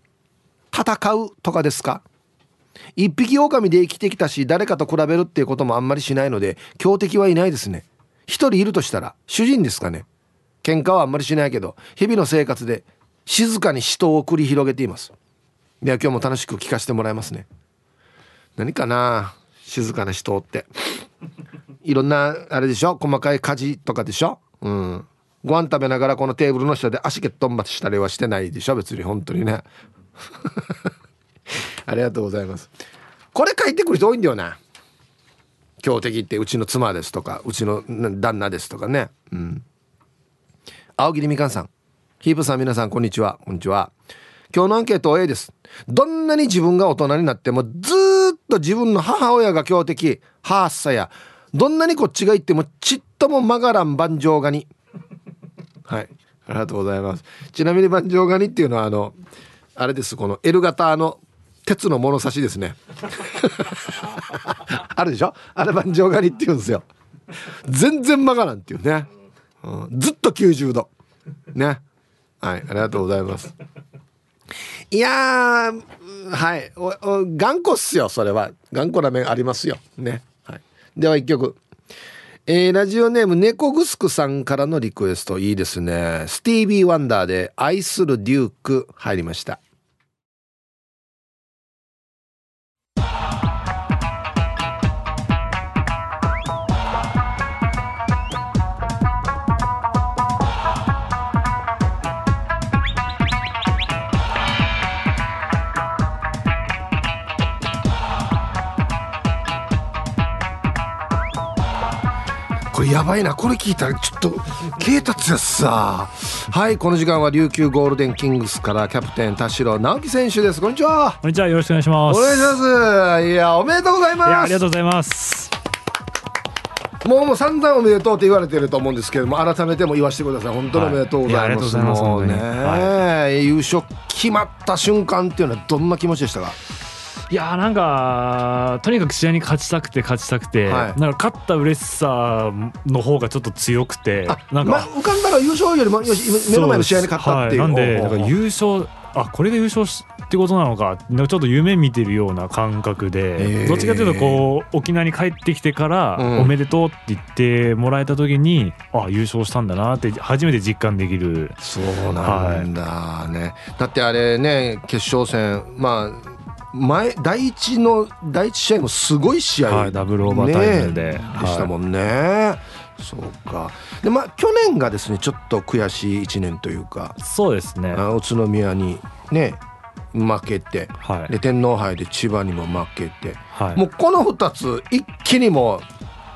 戦うとかですか？一匹狼で生きてきたし誰かと比べるっていうこともあんまりしないので強敵はいないですね。一人いるとしたら主人ですかね？喧嘩はあんまりしないけど日々の生活で静かに死闘を繰り広げています。では今日も楽しく聞かせてもらいますね。何かな静かな死闘って。いろんなあれでしょ？細かい家事とかでしょ？うん。ご飯食べながらこのテーブルの下で足蹴っとんばしたりはしてないでしょ？別に本当にね。ありがとうございます。これ書いてくる人多いんだよな。強敵ってうちの妻ですとかうちの旦那ですとかね。うん。青桐みかんさん。ヒープさん皆さんこんにちは。こんにちは。今日のアンケートは A です。どんなに自分が大人になってもずっと自分の母親が強敵。ハーサや。どんなにこっちが言ってもちっとも曲がらん万丈ガニはい。ありがとうございます。ちなみに万丈ガニっていうのはあのあれです。この L 型の鉄の物差しですね。あるでしょ？あれ万丈ガニって言うんですよ。全然曲がらんっていうね、うん、ずっと90度。ね。はい。ありがとうございます。いやはい。頑固っすよそれは。頑固な面ありますよ。ね、はい、では一曲。えー、ラジオネーム猫グスクさんからのリクエスト。いいですね。スティービー・ワンダーで「愛するデューク」入りました。ばいな。これ聞いたらちょっと啓達やさはいこの時間は琉球ゴールデンキングスからキャプテン田代直樹選手です。こんにちは。こんにちは。よろしくお願いします。お願いします。いやおめでとうございます。ありがとうございます。もうもう散々おめでとうって言われてると思うんですけども改めても言わせてください。本当におめでとうございます、はい、もうね、はい、優勝決まった瞬間っていうのはどんな気持ちでしたか？いやなんかとにかく試合に勝ちたくて勝ちたくて、はい、なんか勝った嬉しさの方がちょっと強くてなんか、ま浮かんだら優勝よりも目の前の試合に勝ったっていう、はい、なんでなんか優勝あこれが優勝ってことなのかちょっと夢見てるような感覚でどっちかというとこう沖縄に帰ってきてから「おめでとう」って言ってもらえた時に、うん、あ優勝したんだなって初めて実感できる。そうなんだね、はい、だってあれね決勝戦まあ前第一の第一試合もすごい試合、はい、ダブルオーバータイムで、ね、でしたもんね、はい、そうか。でまあ去年がですねちょっと悔しい1年というか。そうですね。宇都宮にね負けて、はい、で天皇杯で千葉にも負けて、はい、もうこの2つ一気にも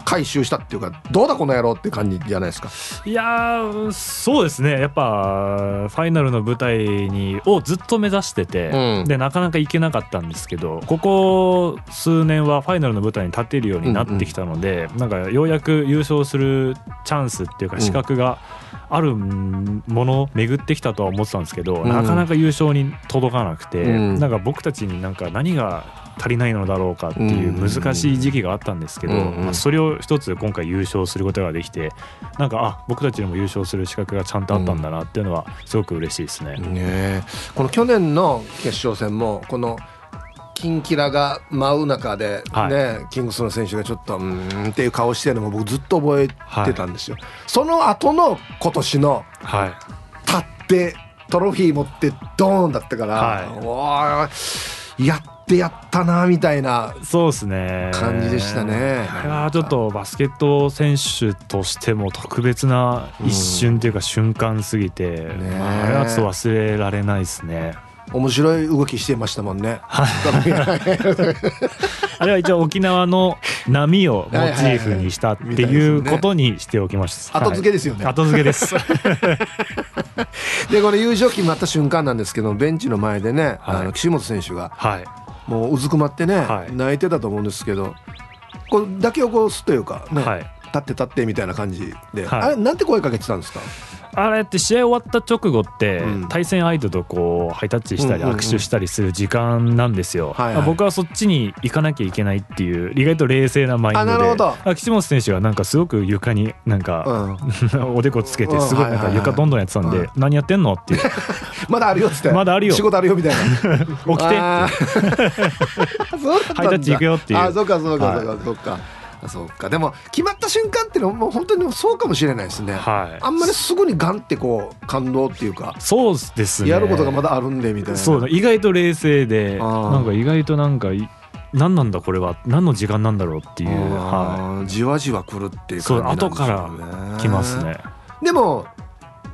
回収したっていうかどうだこの野郎って感じじゃないですか。いやそうですね。やっぱファイナルの舞台にをずっと目指してて、うん、でなかなか行けなかったんですけどここ数年はファイナルの舞台に立てるようになってきたので、うんうん、なんかようやく優勝するチャンスっていうか資格が、あるもの巡ってきたとは思ってたんですけど、うん、なかなか優勝に届かなくて、うん、なんか僕たちになんか何が足りないのだろうかっていう難しい時期があったんですけど、まあ、それを一つ今回優勝することができてなんかあ僕たちにも優勝する資格がちゃんとあったんだなっていうのはすごく嬉しいですね。ねこの去年の決勝戦もこのキンキラが舞う中でね、はい、キングスの選手がちょっとうんっていう顔してるのも僕ずっと覚えてたんですよ。はい、その後の今年の、はい、立ってトロフィー持ってドーンだったから、はい、やってやったなみたいなそうですね感じでしたね。あれはちょっとバスケット選手としても特別な一瞬というか瞬間すぎて、うん、あれはちょっと忘れられないですね。面白い動きしてましたもんね。あれは一応沖縄の波をモチーフにしたっていうことにしておきました。後付けですよね。後付けです。でこれ優勝決まった瞬間なんですけどベンチの前でね、はい、あの岸本選手が、はい、もううずくまってね、はい、泣いてたと思うんですけどこれだけをこうすというかね、はい、立って立ってみたいな感じで、はい、あれなんて声かけてたんですか？あれって試合終わった直後って、対戦相手とこうハイタッチしたり握手したりする時間なんですよ、僕はそっちに行かなきゃいけないっていう意外と冷静なマインドで。岸本選手はなんかすごく床になんか、おでこつけてすごいなんか床どんどんやってたんで、何やってんのっていう。まだあるよっつって。まだあるよ。仕事あるよみたいな。起きて。ハイタッチ行くよっていう。あそうかそうかそうかそうかそうか。でも決まった瞬間っていうのはもう本当にそうかもしれないですね、はい、あんまりすぐにガンってこう感動っていうかそうですね。やることがまだあるんでみたいな。そう意外と冷静でなんか意外となんか何なんだこれは？何の時間なんだろうっていう、はい、じわじわくるっていう感じ、ね、そう後から来ますね。でも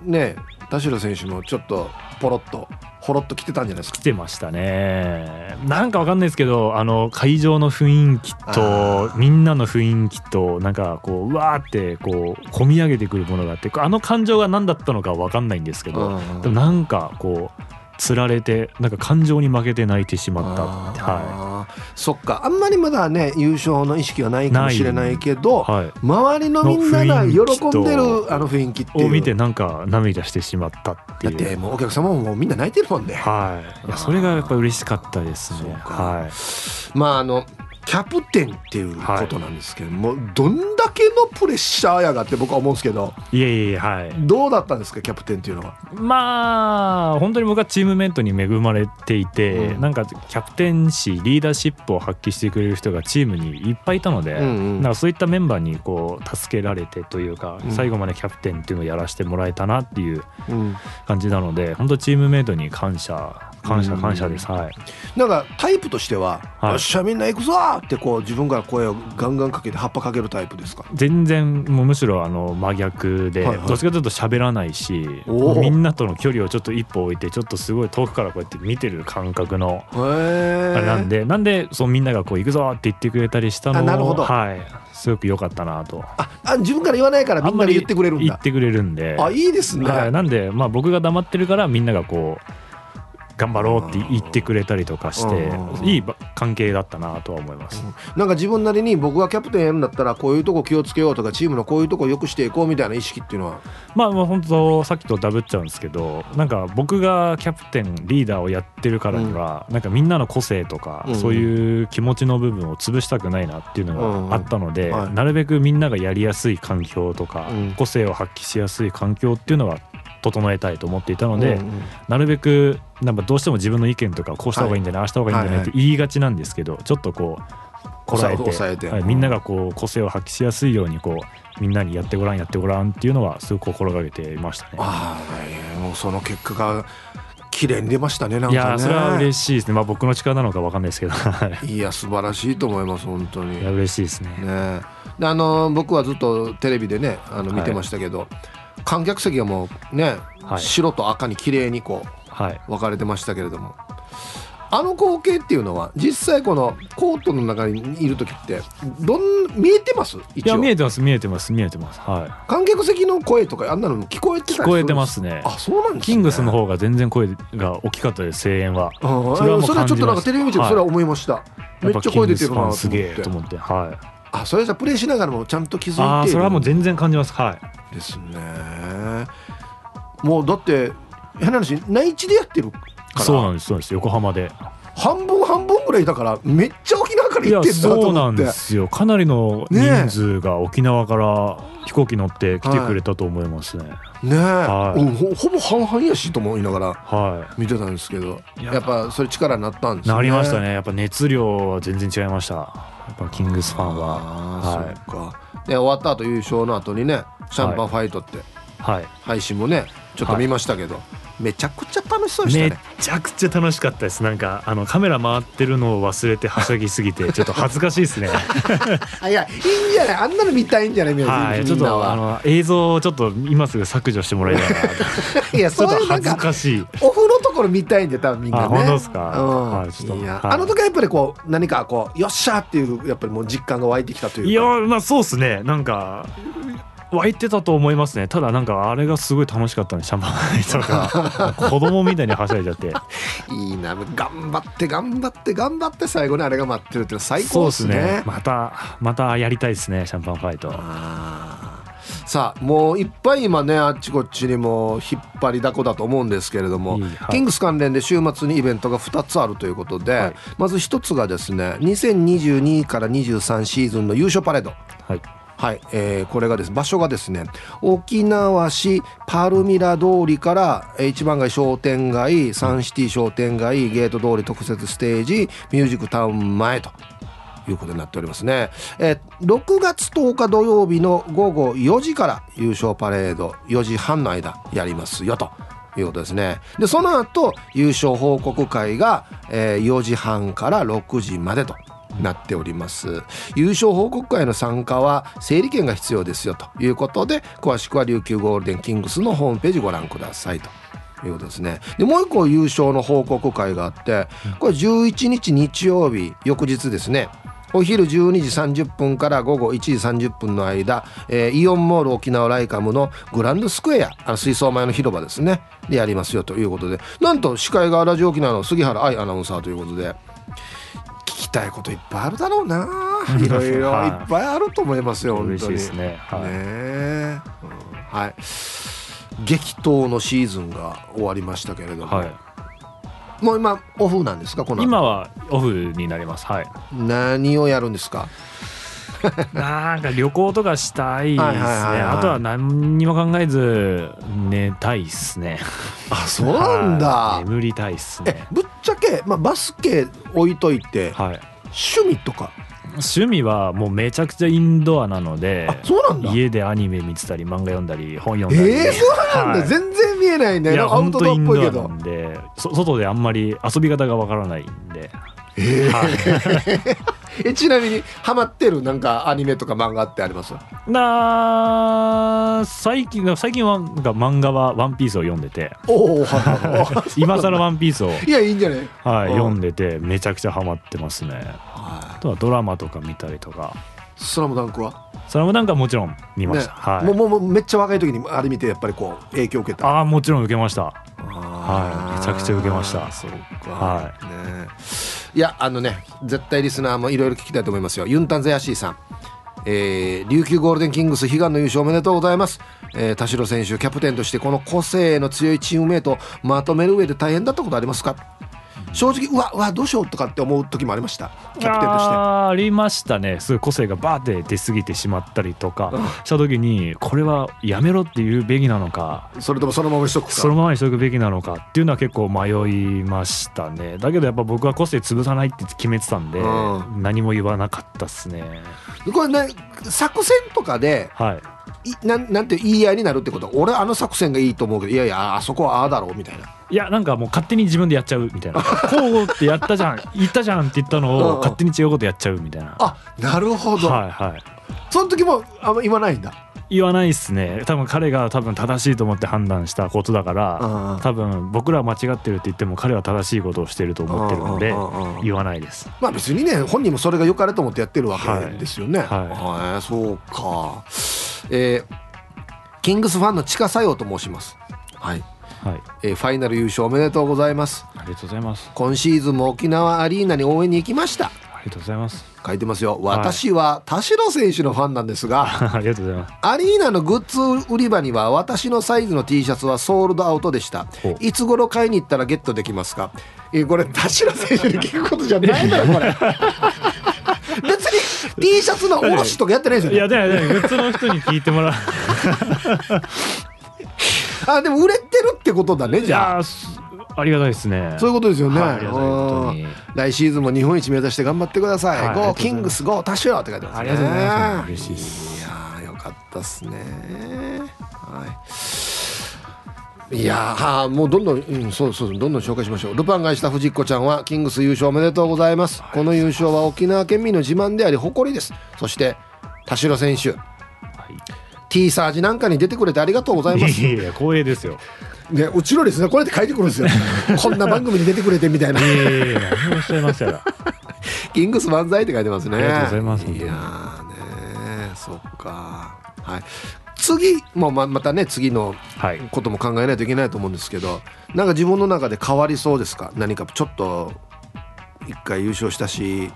ね田代選手もちょっとポロッとほろっと来てたんじゃないですか？来てましたね。なんかわかんないですけどあの会場の雰囲気とみんなの雰囲気となんかこううわーってこう込み上げてくるものがあってあの感情が何だったのかわかんないんですけどでもなんかこうつられてなんか感情に負けて泣いてしまった。はい、そっか。あんまりまだね優勝の意識はないかもしれないけど、はい、周りのみんなが喜んでるあの雰囲気っていう。を見てなんか涙してしまったっていう。だってもうお客様もみんな泣いてるもんね。はい。それがやっぱ嬉しかったですね。はい。まああのキャプテンっていうことなんですけども、はい、どんだけのプレッシャーやがって僕は思うんですけどいやいやはい。どうだったんですかキャプテンっていうのは？まあ本当に僕はチームメイトに恵まれていて、うん、なんかキャプテンシーリーダーシップを発揮してくれる人がチームにいっぱいいたので、うんうん、なんかそういったメンバーにこう助けられてというか、うん、最後までキャプテンっていうのをやらせてもらえたなっていう感じなので、本当チームメイトに感謝感謝感謝です、はい、なんかタイプとしては「はい、よっしゃみんな行くぞ!」ってこう自分から声をガンガンかけて葉っぱかけるタイプですか？全然もうむしろあの真逆で、はいはい、どっちかというと喋らないしみんなとの距離をちょっと一歩置いてちょっとすごい遠くからこうやって見てる感覚のあれなんでなんでそうみんながこう行くぞって言ってくれたりしたのなるほど。はい。すごく良かったなと。ああ自分から言わないからみんなで言ってくれるんだ。言ってくれるんで。あいいですね、はい、なんでまあ僕が黙ってるからみんながこう頑張ろうって言ってくれたりとかしていい関係だったなとは思います、なんか自分なりに僕がキャプテンやるんだったらこういうとこ気をつけようとかチームのこういうとこよくしていこうみたいな意識っていうのは？まあまあ本当さっきとダブっちゃうんですけどなんか僕がキャプテンリーダーをやってるからには、うん、なんかみんなの個性とか、そういう気持ちの部分を潰したくないなっていうのがあったので、はい、なるべくみんながやりやすい環境とか、個性を発揮しやすい環境っていうのは整えたいと思っていたので、うんうん、なるべくなんかどうしても自分の意見とかこうした方がいいんじゃない、はい、ああした方がいいんじゃないって言いがちなんですけどちょっとこうこらえてはい、みんながこう個性を発揮しやすいようにこうみんなにやってごらんやってごらんっていうのはすごく心がけていましたね。ああもうその結果が綺麗に出ましたね、ね、いやそれは嬉しいですね。まあ僕の力なのか分かんないですけど。いや素晴らしいと思います本当に。いや嬉しいですね。ね。あの僕はずっとテレビでねあの見てましたけど、はい観客席がもうね、はい、白と赤に綺麗にこう、はい、分かれてましたけれども。あの光景っていうのは実際このコートの中にいる時ってどん見えてます？いや見えてます見えてます見えてます。はい。観客席の声とかあんなの聞こえて聞こえてますね。あそうなんです、ね、キングスの方が全然声が大きかったです声援は。それはそれはちょっとなんかテレビ見てそれは思いました、めっちゃ声出てるなと思って。すげえと思って。はいあそれじゃプレイしながらもちゃんと気づいてあそれはもう全然感じます。はい。ですね。もうだって変な話内地でやってるから。そうなんですそうです。横浜で。半分半分ぐらいだからめっちゃ沖縄から行ってんだと思って。そうなんですよ。かなりの人数が沖縄から飛行機乗って来てくれたと思いますね、ねはい、ほほぼ半々やしと思いながら見てたんですけど、はい、や。っぱそれ力になったんですね。なりましたね。やっぱ熱量は全然違いました。やっぱキングスファンは。はい、そうか。で終わった後優勝の後にねシャンパンファイトって、はい、配信もねちょっと見ましたけど、はいめちゃくちゃ楽しそうでしたね。めちゃくちゃ楽しかったです。なんかあのカメラ回ってるのを忘れてはしゃぎすぎて ちょっと恥ずかしいですね。いやいいんじゃない？あんなの見たいんじゃない？はいちょっとあの映像をちょっと今すぐ削除してもらいたいな いやそういう恥ずかしい。オフのところ見たいんで多分みんなね。本当ですか、うん。はあの時はやっぱりこう何かこうよっしゃっていうやっぱりもう実感が湧いてきたというか。いやまあそうですね。なんか湧いてたと思いますね。ただなんかあれがすごい楽しかったね。シャンパンとか 子供みたいにはしゃいじゃって。いいな。頑張って頑張って頑張って最後にあれが待ってるって最高ですね。またまたやりたいですねシャンパンファイト。さあもういっぱい今ねあっちこっちにも引っ張りだこだと思うんですけれども、はい、キングス関連で週末にイベントが2つあるということで、はい、まず1つがですね2022から23シーズンの優勝パレード。はいはい、えー、これがです場所がですね沖縄市パルミラ通りから一番街商店街サンシティ商店街ゲート通り特設ステージミュージックタウン前と。いうことになっておりますね、えー、6月10日土曜日の午後4時から優勝パレード4時半の間やりますよと。いうことですね。でその後優勝報告会が、えー、4時半から6時までと。なっております。優勝報告会の参加は整理券が必要ですよということで詳しくは琉球ゴールデンキングスのホームページご覧くださいということですね。でもう一個優勝の報告会があってこれ11日日曜日翌日ですね。お昼12時30分から午後1時30分の間、えー、イオンモール沖縄ライカムのグランドスクエアあの水槽前の広場ですね。でやりますよということで。なんと司会がラジオ沖縄の杉原愛アナウンサーということで。聞きたいこといっぱいあるだろうな。いろいろ。い。っぱいあると思いますよ、はい、本当に。ですね。はい、ねうん。はい、激闘のシーズンが終わりましたけれども、はい。もう今オフなんですか？この今はオフになります。はい。何をやるんですか？なんか旅行とかしたいですね、あとは何にも考えず寝たいっすね。あそうなんだ、眠りたいっすね。えぶっちゃけ、まあ、バスケ置いといて、はい、趣味とか？趣味はもうめちゃくちゃインドアなのでそうなんだ。家でアニメ見てたり漫画読んだり本読んだり。えー、そうなんだ、はい、全然見えないね。アウトドアっぽいけど。で外であんまり遊び方がわからないんで。えー、はい えちなみにハマってるなんかアニメとか漫画ってあります？な最近最近はなんか漫画は「ワンピースを読んでて。おお今更ワンピースを。いやいいんじゃない、はい、読んでてめちゃくちゃハマってますね、はい、あとはドラマとか見たりとか「スラムダンクは？スラムダンクはもちろん見ました、ね、はい、もうもうめっちゃ若い時にあれ見てやっぱりこう影響を受けた。ああもちろん受けました。はいめちゃくちゃ受けました。そうか。はい、ね、いやあのね絶対リスナーもいろいろ聞きたいと思いますよ。ユンタンゼヤシーさん。えー、琉球ゴールデンキングス悲願の優勝おめでとうございます、えー、田代選手キャプテンとしてこの個性の強いチームメイトをまとめる上で大変だったことありますか？正直うわうわどうしようとかって思う時もありました。キャプテンとして。あありましたね。すごい個性がバーって出過ぎてしまったりとか。した時にこれはやめろって言うべきなのか。それともそのままにしとくか。そのままにしとくべきなのかっていうのは結構迷いましたね。だけどやっぱ僕は個性潰さないって決めてたんで、うん、何も言わなかったっすね。これね作戦とかで、はい、ななんて言い合いになるってこと俺あの作戦がいいと思うけどいやいやあそこはああだろうみたいな。いやなんかもう勝手に自分でやっちゃうみたいな。こうってやったじゃん。言ったじゃんって言ったのを勝手に違うことやっちゃうみたいな。あなるほど。はいはい。その時もあんま言わないんだ言わないっすね。多分彼が多分正しいと思って判断したことだから多分僕らは間違ってるって言っても彼は正しいことをしてると思ってるので言わないです。まあ別にね本人もそれが良かれと思ってやってるわけですよね。はい、はい、そうか。えー、キングスファンの地下作用と申します。はい。はい。えー、ファイナル優勝おめでとうございます。ありがとうございます。今シーズンも沖縄アリーナに応援に行きました。ありがとうございます書いてますよ。私は田代選手のファンなんですが ありがとうございます。アリーナのグッズ売り場には私のサイズの T シャツはソールドアウトでした。いつ頃買いに行ったらゲットできますか？えこれ田代選手に聞くことじゃないだろこれ。別に T シャツの卸とかやってないですよね。いやだよグッズの人に聞いてもらう。あでも売れてるってことだねじゃあありがたいですね。そういうことですよね、はい、来シーズンも日本一目指して頑張ってください、はい、ゴーキングスゴータシュって書いてます、ね、ありがとうございます。嬉しいです。いやよかったっすね。はい。いやもうどんどん、うん、そうそうどんどん紹介しましょう。ルパンがした藤子ちゃんはキングス優勝おめでとうございます、はい、この優勝は沖縄県民の自慢であり誇りです。そして田代選手。T サージなんかに出てくれてありがとうございます。いや光栄ですよ。ね、うちのですね、こうやって書いてくるんですよ。こんな番組に出てくれてみたいな。いやいやおっしゃいますよ。キングス万歳って書いてますね。ありがとうございます。いやね、そっか。はい。次もままたね次のことも考えないといけないと思うんですけど、なんか自分の中で変わりそうですか？何かちょっと一回優勝したし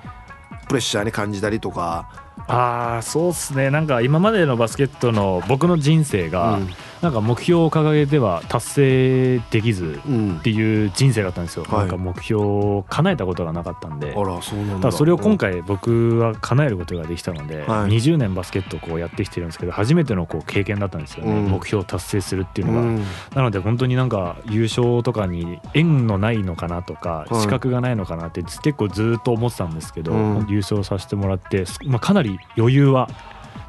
プレッシャーに感じたりとかああそうっすねなんか今までのバスケットの僕の人生が、うんなんか目標を掲げては達成できずっていう人生だったんですよ、うん、なんか目標を叶えたことがなかったんで、はい、あらそうなんだ。それを今回僕は叶えることができたので、はい、20年バスケットをこうやってきてるんですけど初めてのこう経験だったんですよね、うん、目標を達成するっていうのが、うん、なので本当になんか優勝とかに縁のないのかなとか資格がないのかなって結構ずっと思ってたんですけど、優勝させてもらって、まあ、かなり余裕は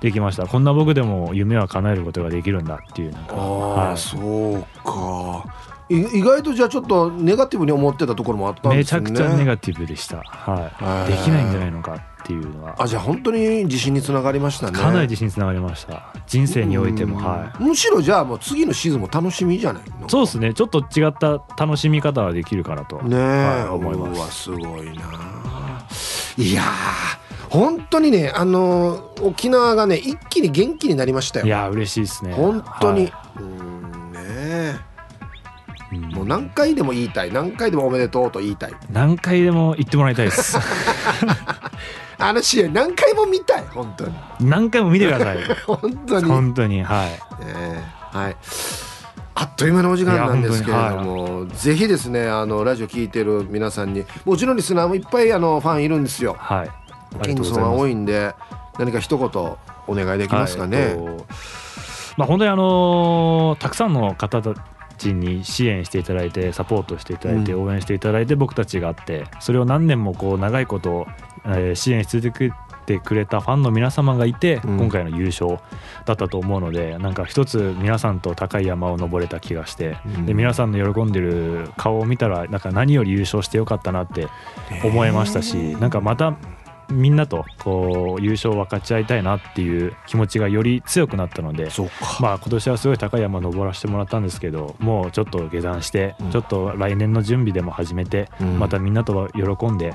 できました。こんな僕でも夢は叶えることができるんだっていうああ、はい、そうか。意外とじゃあちょっとネガティブに思ってたところもあったんですね。めちゃくちゃネガティブでした。はい。できないんじゃないのかっていうのは。あじゃあ本当に自信につながりましたね。かなり自信につながりました。人生においてもはい。むしろじゃあもう次のシーズンも楽しみじゃないそうですね。ちょっと違った楽しみ方はできるかなと。ね、はい、思います。すごいな。いや本当にねあの沖縄がね一気に元気になりましたよ。いや嬉しいですね。本当に、はい、うんねもう何回でも言いたい。何回でもおめでとうと言いたい。何回でも言ってもらいたいです。あの試合何回も見たい。本当に。何回も見てください。本当に。本当に。はい、え。ー、はい。あっという間のお時間なんですけれども、はい、ぜひですねあのラジオ聞いてる皆さんにもちろんリスナーもいっぱいあのファンいるんですよ。はい、キングスが多いんで何か一言お願いできますかね。はい、まあ、本当にあのたくさんの方たちに支援していただいてサポートしていただいて応援していただいて僕たちがあってそれを何年もこう長いこと支援し続けてくれたファンの皆様がいて今回の優勝だったと思うのでなんか一つ皆さんと高い山を登れた気がしてで皆さんの喜んでる顔を見たらなんか何より優勝してよかったなって思いましたしなんかまたみんなとこう優勝を分かち合いたいなっていう気持ちがより強くなったのでまあ今年はすごい高い山登らせてもらったんですけどもうちょっと下山して、ちょっと来年の準備でも始めて、またみんなと喜んで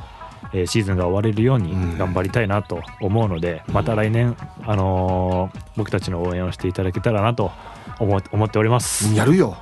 えシーズンが終われるように頑張りたいなと思うので、また来年、あの僕たちの応援をしていただけたらなと思思っております。やるよ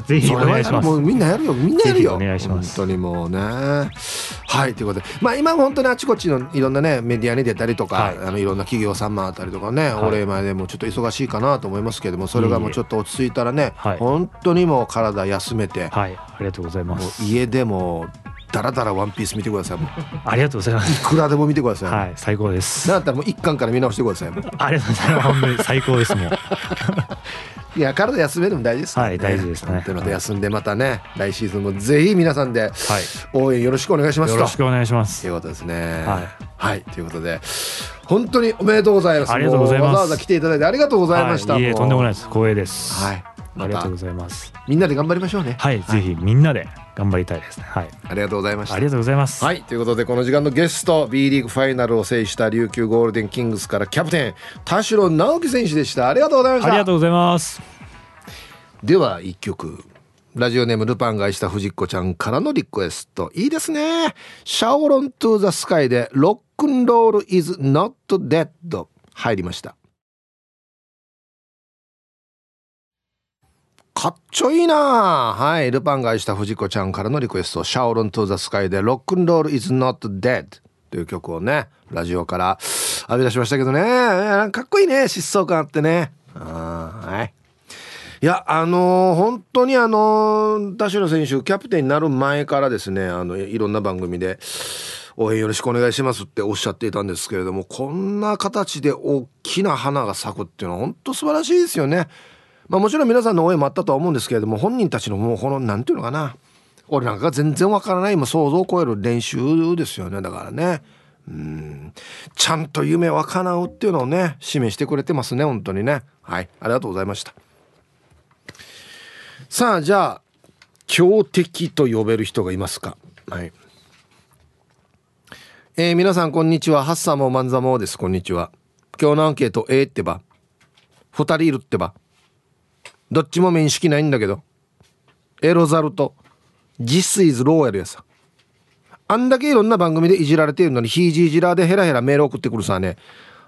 ぜひお願いします。もうみんなやるよ。みんなやるよ。お願いします。本当にもうね。はいということで。まあ今本当にあちこちのいろんなねメディアに出たりとか、はい、あのいろんな企業さんもあったりとかね、はい、お礼前でもちょっと忙しいかなと思いますけどもそれがもうちょっと落ち着いたらね、はい、本当にもう体休めてはい。ありがとうございます。家でもだらだらワンピース見てください。ありがとうございます。いくらでも見てください。はい最高です。だったらもう一巻から見直してください。ありがとうございます。本当に最高ですもう。いや体休めるのも大事ですね、はい大事ですね。とい。うので休んでまたね来シーズンもぜひ皆さんで応援よろしくお願いしますよろしくお願いします。ということですね。はい、はい、ということで本当におめでとうございます。ありがとうございます。わざわざ来ていただいてありがとうございました、はい、いえとんでもないです。光栄です。はいありがとうございます。みんなで頑張りましょうね。はい、ぜひみんなで頑張りたいですね。はい。ありがとうございました。ありがとうございます。はい。ということでこの時間のゲスト B リーグファイナルを制した琉球ゴールデンキングスからキャプテン田代直樹選手でした。ありがとうございました。ありがとうございます。では一曲ラジオネームルパンがした藤子ちゃんからのリクエスト。いいですね。シャオロントゥザスカイでロックンロールイズノットデッド入りましたかっちょいいなはい。ルパンが愛した藤子ちゃんからのリクエスト、シャオロン・トゥ・ザ・スカイで、ロックンロール・イズ・ノット・デッドという曲をね、ラジオから 浴び出しましたけどね。かっこいいね。疾走感あってね。はい。いや、あのー、本当にあのー、田代選手、キャプテンになる前からですね、あの、いろんな番組で、応援よろしくお願いしますっておっしゃっていたんですけれども、こんな形で大きな花が咲くっていうのは本当素晴らしいですよね。まあ、もちろん皆さんの応援もあったとは思うんですけれども本人たちのもうこの何て言うのかな。俺なんか全然わからないも想像を超える練習ですよねだからね。うん。ちゃんと夢は叶うっていうのをね示してくれてますね本当にね。はい。ありがとうございました。さあじゃあ強敵と呼べる人がいますか。はい。えー、皆さんこんにちは。ハッサーもマンザモです。こんにちは。今日のアンケート A ってば。2人いるってば。どっちも面識ないんだけど。エロザルとジスイズローヤルやさ。あんだけいろんな番組でいじられているのにヒージージラーでヘラヘラメール送ってくるさね。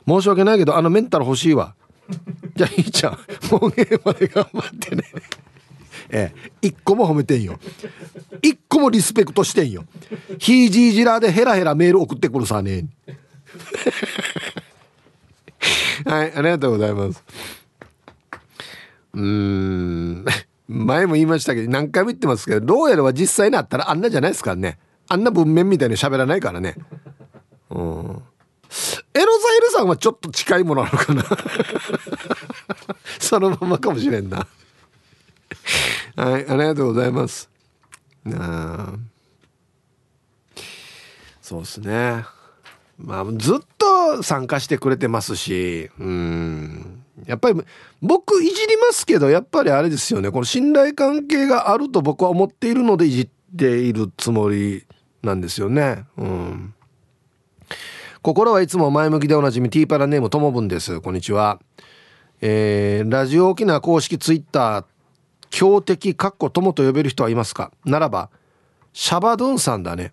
申し訳ないけどあのメンタル欲しいわ。じゃあいいちゃん。もうゲーまで頑張ってね。ええ。一個も褒めてんよ。一個もリスペクトしてんよ。ヒージージラーでヘラヘラメール送ってくるさね。はいありがとうございます。うん。前も言いましたけど何回も言ってますけどどうやらは実際にあったらあんなじゃないですからね。あんな文面みたいに喋らないからね。うん。エロザイルさんはちょっと近いものなのかな。そのままかもしれんな。はいありがとうございます。あそうですね。まあずっと参加してくれてますしうん。やっぱり僕いじりますけどやっぱりあれですよね。この信頼関係があると僕は思っているのでいじっているつもりなんですよね。うん。心はいつも前向きでおなじみティーパラネームともぶんです。こんにちは。えー、ラジオ沖縄公式ツイッター強敵かっこ友と呼べる人はいますか？ならばシャバドゥンさんだね。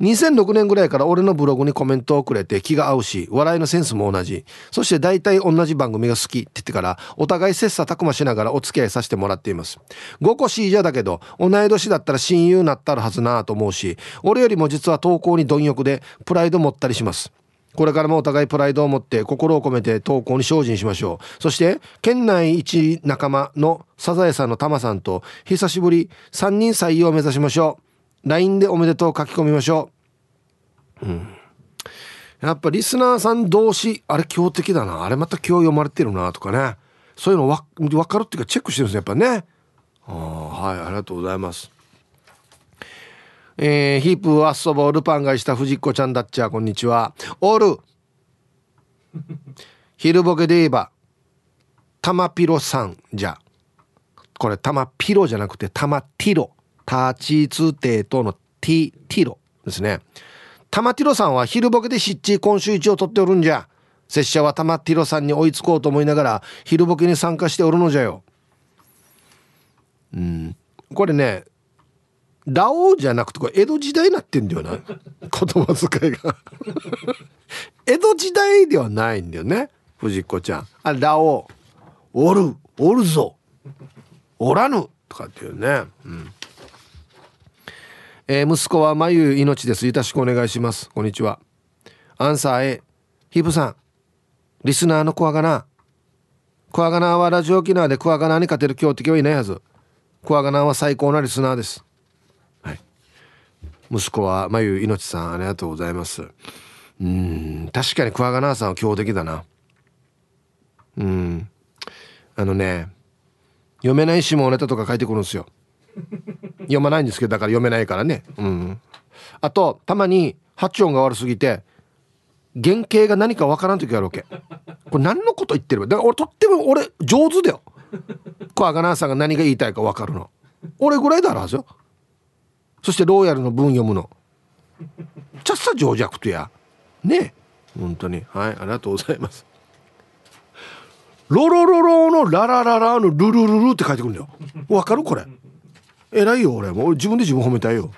2006年ぐらいから俺のブログにコメントをくれて気が合うし笑いのセンスも同じ。そして大体同じ番組が好きって言ってからお互い切磋琢磨しながらお付き合いさせてもらっています。5個 C じゃだけど同い年だったら親友なったるはずなと思うし俺よりも実は投稿に貪欲でプライド持ったりします。これからもお互いプライドを持って心を込めて投稿に精進しましょう。そして県内一仲間のサザエさんのタマさんと久しぶり3人採用を目指しましょう。LINE でおめでとう書き込みましょう。うん。やっぱリスナーさん同士、あれ強敵だな。あれまた今日読まれてるなとかね。そういうのわ分かるっていうかチェックしてるんですよ、やっぱね。あはい、ありがとうございます。えー、ヒープアッソボルパン買いした藤子ちゃんだっちゃこんにちは。オール。昼ボケで言えば、玉ピロさんじゃ。これ玉ピロじゃなくて玉ティロ。タチツテとのティ、ティロですね。タマティロさんは昼ボケで湿地今週一を取っておるんじゃ。拙者はタマティロさんに追いつこうと思いながら昼ボケに参加しておるのじゃよ。うん。これね、ラオウじゃなくてこれ江戸時代になってんだよな。言葉遣いが 江戸時代ではないんだよね。藤子ちゃん。あ、ラオウ。おる、おるぞ。おらぬ。とかっていうね。うん。えー、息子はまゆ命です。よろしくお願いします。こんにちは。アンサー A。ヒブさん。リスナーのクワガナ。クワガナはラジオ沖縄でクワガナに勝てる強敵はいないはず。クワガナは最高なリスナーです。はい。息子はまゆ命さん、ありがとうございます。うん、確かにクワガナさんは強敵だな。うん。あのね、読めない下ネタとか書いてくるんですよ。読まないんですけどだから読めないからね。うん。あとたまに発音が悪すぎて原型が何かわからん時あるわけ。これ何のこと言ってるだから俺とっても俺上手だよ。小赤ナさんが何が言いたいか分かるの。俺ぐらいだろはずよ。そしてローヤルの文読むの。ちゃっさ情弱とや。ねえ。本当に。はいありがとうございます。ロロロロのララララのルルルルって書いてくるんだよ。わかる？これ。偉いよ俺も。う自分で自分褒めたいよ。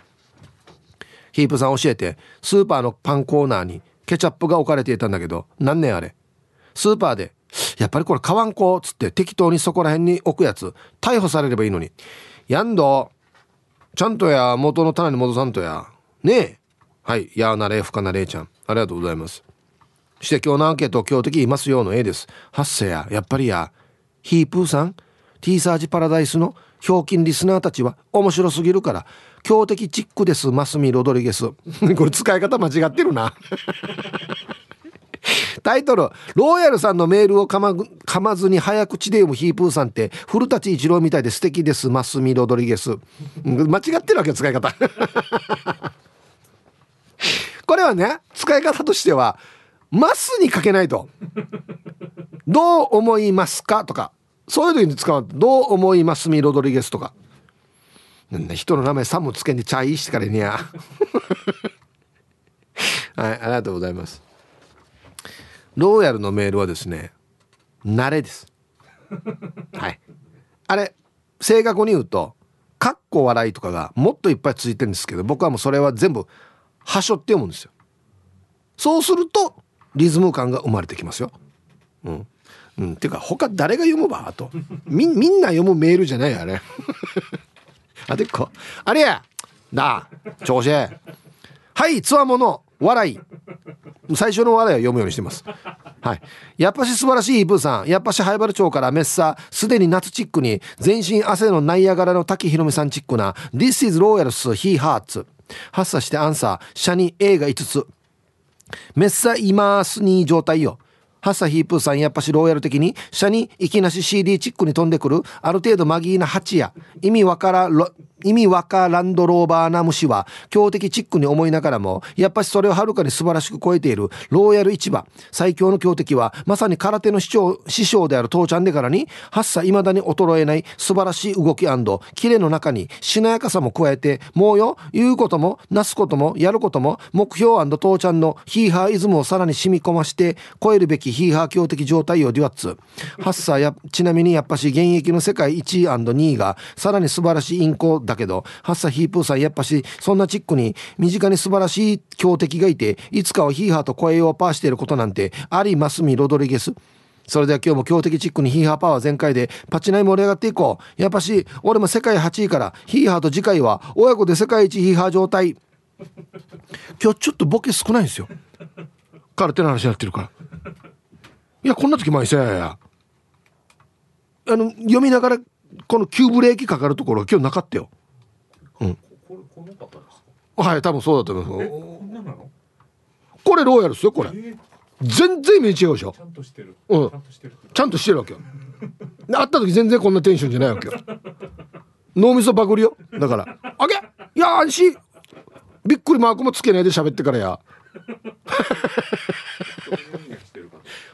ヒープさん教えて。スーパーのパンコーナーにケチャップが置かれていたんだけど何年あれ？スーパーでやっぱりこれ買わんこっつって適当にそこら辺に置くやつ逮捕されればいいのに。やんどちゃんとや元の棚に戻さんとや。ねえ。はいやーなれふかなれいちゃん。ありがとうございます。して今日のアンケート強敵いますよの A です。発生ややっぱりや。ヒープーさん？T サージパラダイスのひょうきんリスナーたちは面白すぎるから強敵チックですマスミロドリゲス。これ使い方間違ってるな。タイトル「ローヤルさんのメールをかまかまずに早口で読むヒープーさんって古舘一郎みたいで素敵ですマスミロドリゲス」間違ってるわけ使い方。これはね使い方としては「マス」にかけないと「どう思いますか?」とか。そういう時に使うどう思います？みロドリゲスとか。人の名前サムつけんでチャイしてからにゃ はいありがとうございます。ローヤルのメールはですね慣れです。はい。あれ正確に言うとかっこ笑いとかがもっといっぱいついてるんですけど僕はもうそれは全部はしょって読むんですよ。そうするとリズム感が生まれてきますよ。うん。うん、っていうか他誰が読むわと。みみんな読むメールじゃないあれ。あでっこ。あれや。なあ調子はいつわもの。笑い。最初の笑いは読むようにしてます。はい。やっぱし素晴らしいイブさん。やっぱし灰原町からメッサ。すでに夏チックに。全身汗のナイアガラの滝ひろみさんチックな。This is Royals He Hearts 発作してアンサー。シャニ A が5つ。メッサいますに状態よ。ハッサヒープーさんやっぱしローヤル的に、下にいきなし CD チックに飛んでくる、ある程度マギーな蜂や、意味わからん、意味わかランドローバーな虫は強敵チックに思いながらもやっぱしそれをはるかに素晴らしく超えているローヤル市場。最強の強敵はまさに空手の師匠師匠である父ちゃんでからに発作いまだに衰えない素晴らしい動きキレの中にしなやかさも加えてもうよ言うこともなすこともやることも目標父ちゃんのヒーハーイズムをさらに染み込まして超えるべきヒーハー強敵状態をデュアッツ。ハッサやちなみにやっぱし現役の世界1位 &2 位がさらに素晴らしいインコだけどハッサヒープーさんやっぱしそんなチックに身近に素晴らしい強敵がいていつかはヒーハーと声をパーしていることなんてありますみロドリゲス。それでは今日も強敵チックにヒーハーパワー全開でパチナイ盛り上がっていこう。やっぱし俺も世界8位からヒーハーと次回は親子で世界一ヒーハー状態。今日ちょっとボケ少ないんですよ。空手の話になってるから。いやこんな時前せややあの読みながらこの急ブレーキかかるところ今日なかったよ。うん。ここの方ですか？はい、多分そうだと思います。これローヤルですよ、これ。全然イメー違うでしょ。ちゃんとしてる。うん。ちゃんとしてるわけよ。会った時全然こんなテンションじゃないわけよ。脳みそバグるよ。だから。あげいや、安心。びっくりマークもつけないで喋ってからや。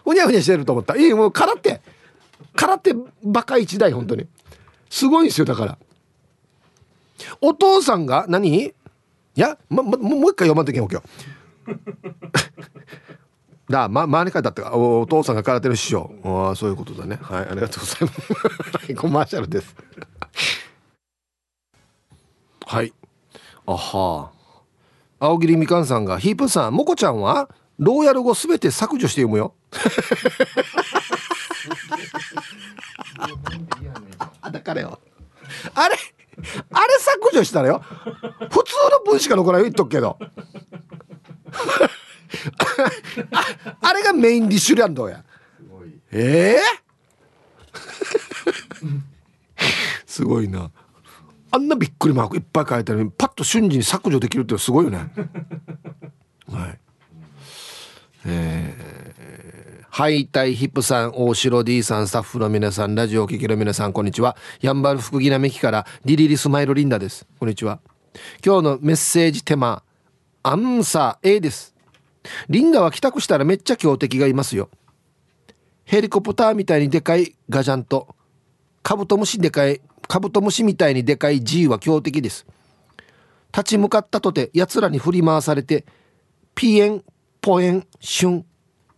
ふにゃふにゃしてると思った。いいもう空手。空手バカ一台本当に。すごいんですよだから。お父さんが何？いや、ま、ま、もう一回読まんといけんわけよ。だ、ま、周りからだってお父さんが空手の師匠。ああそういうことだね。はいありがとうございます。はい、コマーシャルです。はい。あは。あ青桐みかんさんが「ヒープさんもこちゃんはローヤル語すべて削除して読むよ」だからよ。あれ？あれ削除したらよ普通の文しか残らない言っとくけど。ああれがメインディッシュランドや。ええー、すごいな。あんなびっくりマークいっぱい書いてあるパッと瞬時に削除できるってすごいよね。はい。えーハイタイヒップさん、大城 D さん、スタッフの皆さん、ラジオを聴きの皆さん、こんにちは。やんばる福木めきからリリリスマイルリンダです。こんにちは。今日のメッセージテーマ、アンサー A です。リンダは帰宅したらめっちゃ強敵がいますよ。ヘリコプターみたいにでかいガジャンと、カブトムシでかい、カブトムシみたいにでかい G は強敵です。立ち向かったとて、奴らに振り回されて、ピエン、ポエン、シュン、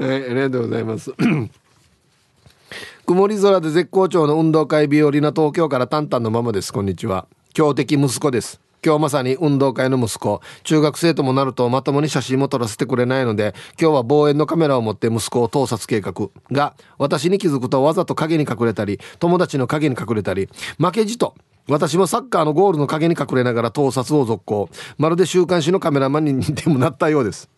はいありがとうございます。曇り空で絶好調の運動会日和な東京からタンタンのままです。こんにちは。強敵息子です。今日まさに運動会の息子。中学生ともなるとまともに写真も撮らせてくれないので今日は望遠のカメラを持って息子を盗撮計画。が私に気づくとわざと影に隠れたり友達の影に隠れたり負けじと私もサッカーのゴールの影に隠れながら盗撮を続行。まるで週刊誌のカメラマンにでもなったようです。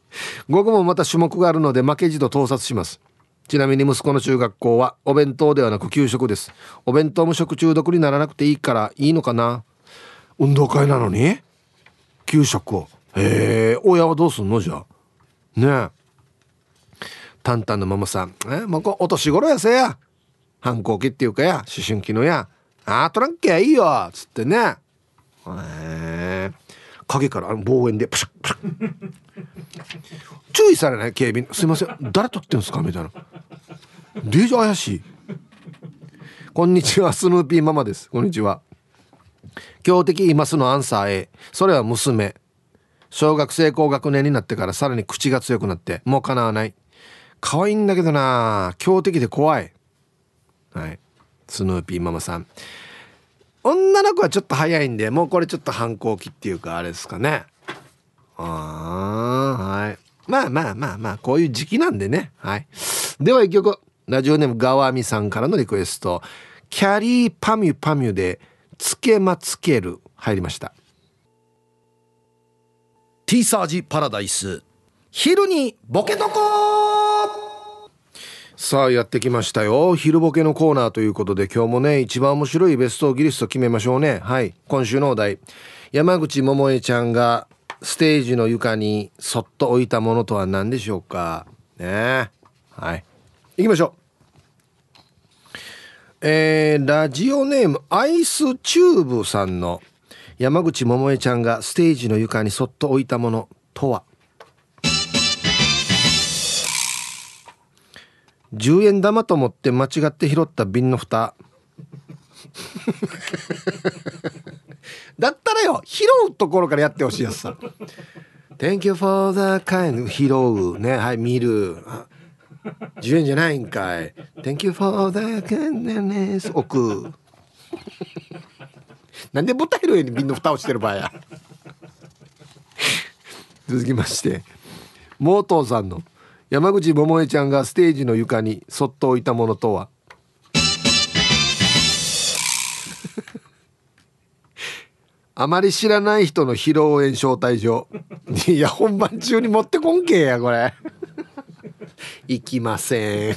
午後もまた種目があるので負けじと盗撮します。ちなみに息子の中学校はお弁当ではなく給食です。お弁当も食中毒にならなくていいからいいのかな。運動会なのに？給食を？へえ親はどうすんのじゃ？ねえ。タンタンのママさん。えもうお年頃やせや。反抗期っていうかや思春期のや。ああトランケいいよ。っつってね。へえ影から望遠でプシュップシュッ。注意されない警備。すいません。誰撮ってんすか？みたいな。デージ怪しい。こんにちはスヌーピーママです。こんにちは。強敵いますのアンサー A それは娘。小学生高学年になってからさらに口が強くなってもうかなわない。可愛いんだけどな。強敵で怖い。はい。スヌーピーママさん。女の子はちょっと早いんでもうこれちょっと反抗期っていうかあれですかね。ああはい。まあまあまあまあこういう時期なんでね。はい。では一曲。ラジオネームガワミさんからのリクエスト。キャリーパミュパミュでつけまつける入りました。ティーサージパラダイス。昼にボケとこさあやってきましたよ。昼ボケのコーナーということで今日もね一番面白いベストギリスト決めましょうね。はい今週のお題。山口百恵ちゃんがステージの床にそっと置いたものとは何でしょうか？ね。はい。行きましょう。えー、ラジオネームアイスチューブさんの山口百恵ちゃんがステージの床にそっと置いたものとは？10円玉と思って間違って拾った瓶の蓋。だったらよ拾うところからやってほしいやつさ。Thank you for the kind 拾う。ねはい見る。10円じゃないんかい。Thank you for the kindness 置く。なんで舞台の上に瓶の蓋をしてる場合や。続きましてモートーさんの。山口百恵ちゃんがステージの床にそっと置いたものとは？あまり知らない人の披露宴招待状。いや本番中に持ってこんけやこれ。行きません。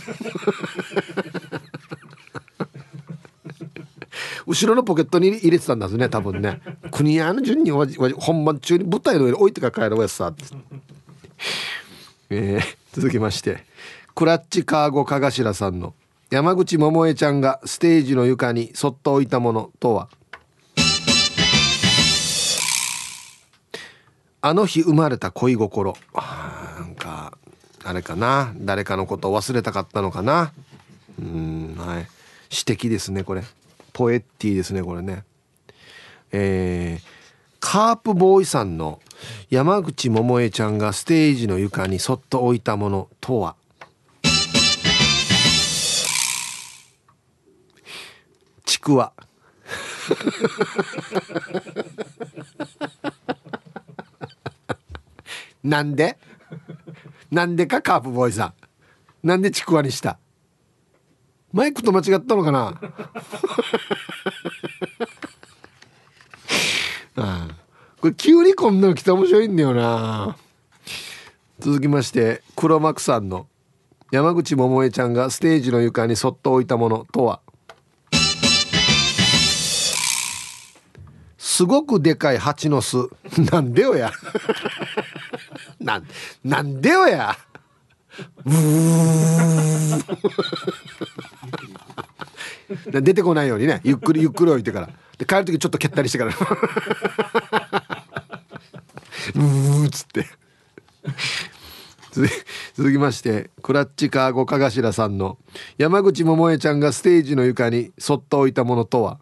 後ろのポケットに入れてたんですね多分ね。国屋の順に本番中に舞台の上に置いてから帰るやつさえー、続きましてクラッチカーゴかがしらさんの山口百恵ちゃんがステージの床にそっと置いたものとは？あの日生まれた恋心。なんかあれかな？誰かのことを忘れたかったのかな？うんはい。詩的ですねこれ。ポエッティですねこれね。えー、カープボーイさんの山口百恵ちゃんがステージの床にそっと置いたものとは？ちくわ。なんで？なんでかカープボーイさん。なんでちくわにした？マイクと間違ったのかな？ああこれ急にこんなの来た面白いんだよな。続きまして黒幕さんの山口百恵ちゃんがステージの床にそっと置いたものとは？すごくでかい蜂の巣。なんでよや。ななんでよや。出てこないようにねゆっくりゆっくり置いてから。で帰る時ちょっと蹴ったりしてから。うーっつって。続きましてクラッチカーゴかがしらさんの山口百恵ちゃんがステージの床にそっと置いたものとは？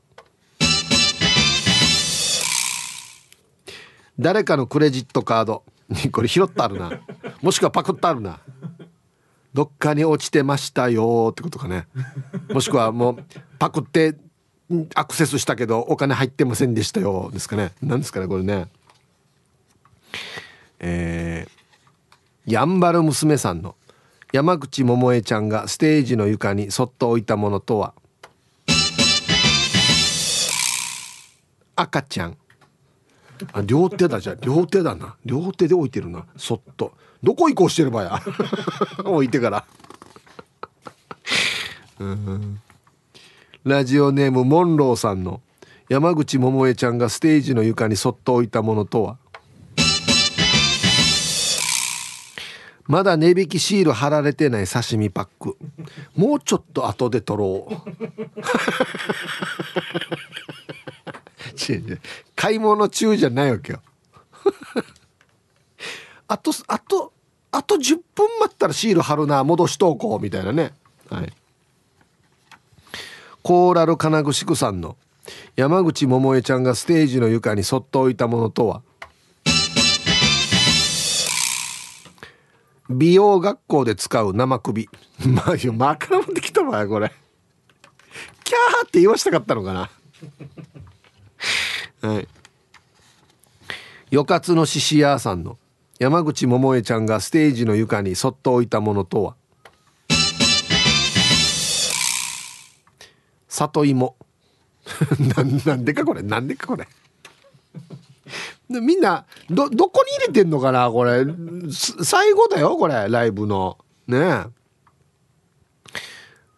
誰かのクレジットカード。これ拾ってあるな。もしくはパクってあるな。どっかに落ちてましたよってことかね。もしくはもうパクってアクセスしたけどお金入ってませんでしたよですかね。何ですかねこれね。えー、やんばる娘さんの山口百恵ちゃんがステージの床にそっと置いたものとは。赤ちゃんあ両手だ。じゃあ両手だな。両手で置いてるな。そっと。どこ移行してればや。置いてから。ラジオネームモンローさんの山口百恵ちゃんがステージの床にそっと置いたものとは？まだ値引きシール貼られてない刺身パック。もうちょっと後で取ろう。買い物中じゃないわけよ。あとあとあと10分待ったらシール貼るな戻しとこうみたいなね。はい。コーラル金具宿さんの山口百恵ちゃんがステージの床にそっと置いたものとは？美容学校で使う生首。まあまあから持ってきたわこれ。キャーって言わしたかったのかな。はい。よかつの獅子屋さんの山口百恵ちゃんがステージの床にそっと置いたものとは？里芋。なんでかこれ？なんでかこれ？みんなどどこに入れてんのかな？これ。最後だよこれ。ライブの。ね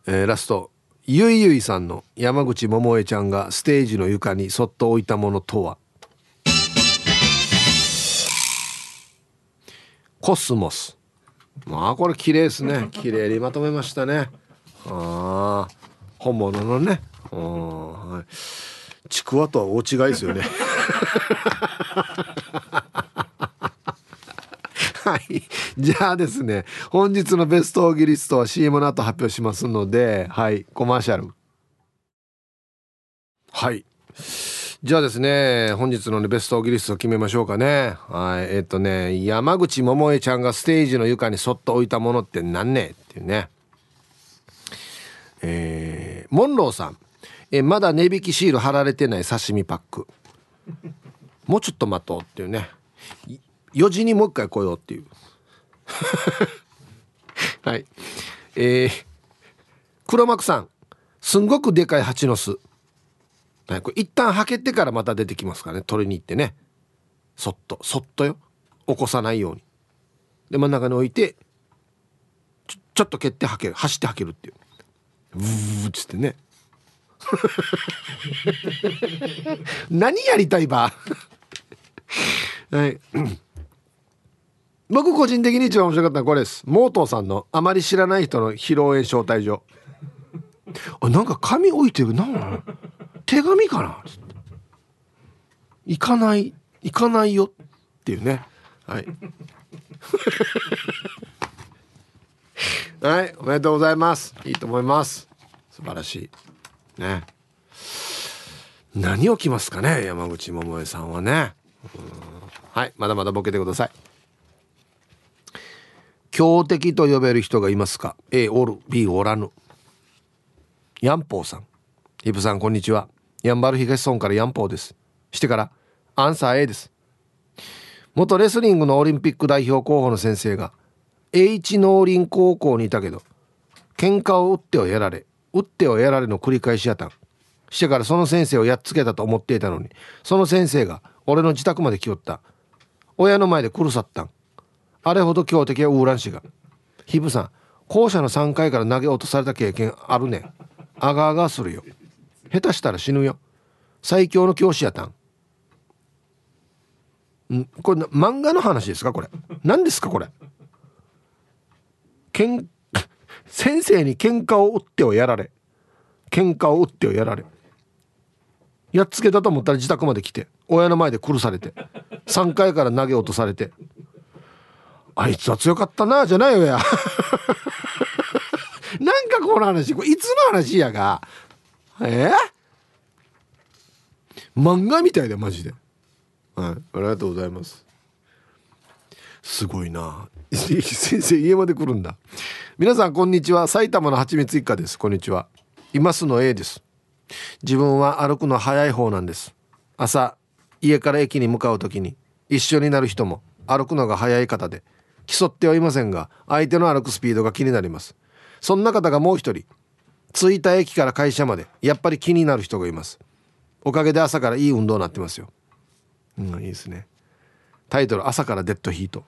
えー、ラスト。ゆいゆいさんの山口百恵ちゃんがステージの床にそっと置いたものとは？コスモス。まあこれ綺麗ですね。綺麗にまとめましたね。ああ本物のね。はい。ちくわとは大違いですよね。はい。じゃあですね、本日のベストオーギリストは CM の後発表しますので、はい、コマーシャル。はい。じゃあですね、本日の、ね、ベストオーギリストを決めましょうかね。はい。えっ、とね、山口百恵ちゃんがステージの床にそっと置いたものって何ねっていうね。えー、モンローさん。えまだ値引きシール貼られてない刺身パック。もうちょっと待とうっていうね。4時にもう一回来ようっていう。はい。えー、黒幕さんすんごくでかい蜂の巣、はい、これ一旦はけてからまた出てきますからね。取りに行ってね。そっとそっとよ。起こさないように。で真ん中に置いてちょちょっと蹴ってはける。走ってはけるっていう。ブーっつってね。何やりたいば。はい。僕個人的に一番面白かったのはこれです。モートーさんのあまり知らない人の披露宴招待状。あなんか紙置いてるな。手紙かな。行かない行かないよっていうね。はい。はいおめでとうございます。いいと思います。素晴らしい。ね。何を着ますかね山口百恵さんはね。はいまだまだボケてください。強敵と呼べる人がいますか？A おる。B おらぬ。ヤンポーさん。イブさんこんにちは。ヤンバル東村からヤンポーです。してからアンサー A です。元レスリングのオリンピック代表候補の先生が H 農林高校にいたけど喧嘩を打ってはやられ打ってはやられの繰り返しやったん。してからその先生をやっつけたと思っていたのにその先生が俺の自宅まで来よった。親の前で苦さったん。あれほど強敵はウーラン氏が。ヒブさん校舎の3階から投げ落とされた経験あるねん。あがあがするよ。下手したら死ぬよ。最強の教師やたん。ん？これ漫画の話ですか？これ。何ですか？これ。けん 先生に喧嘩を打ってはやられ。喧嘩を打ってはやられ。やっつけたと思ったら自宅まで来て親の前で殺されて3階から投げ落とされて。あいつは強かったなじゃないよや。なんかこの話これいつの話やが。え？ー、漫画みたいでマジで。はいありがとうございます。すごいな。先生家まで来るんだ。皆さんこんにちは。埼玉のはちみつ一家です。こんにちは。いますの A です。自分は歩くの早い方なんです。朝家から駅に向かう時に一緒になる人も歩くのが早い方で競ってはいませんが相手の歩くスピードが気になります。そんな方がもう一人着いた駅から会社までやっぱり気になる人がいます。おかげで朝からいい運動になってますよ。うんいいですね。タイトル朝からデッドヒート。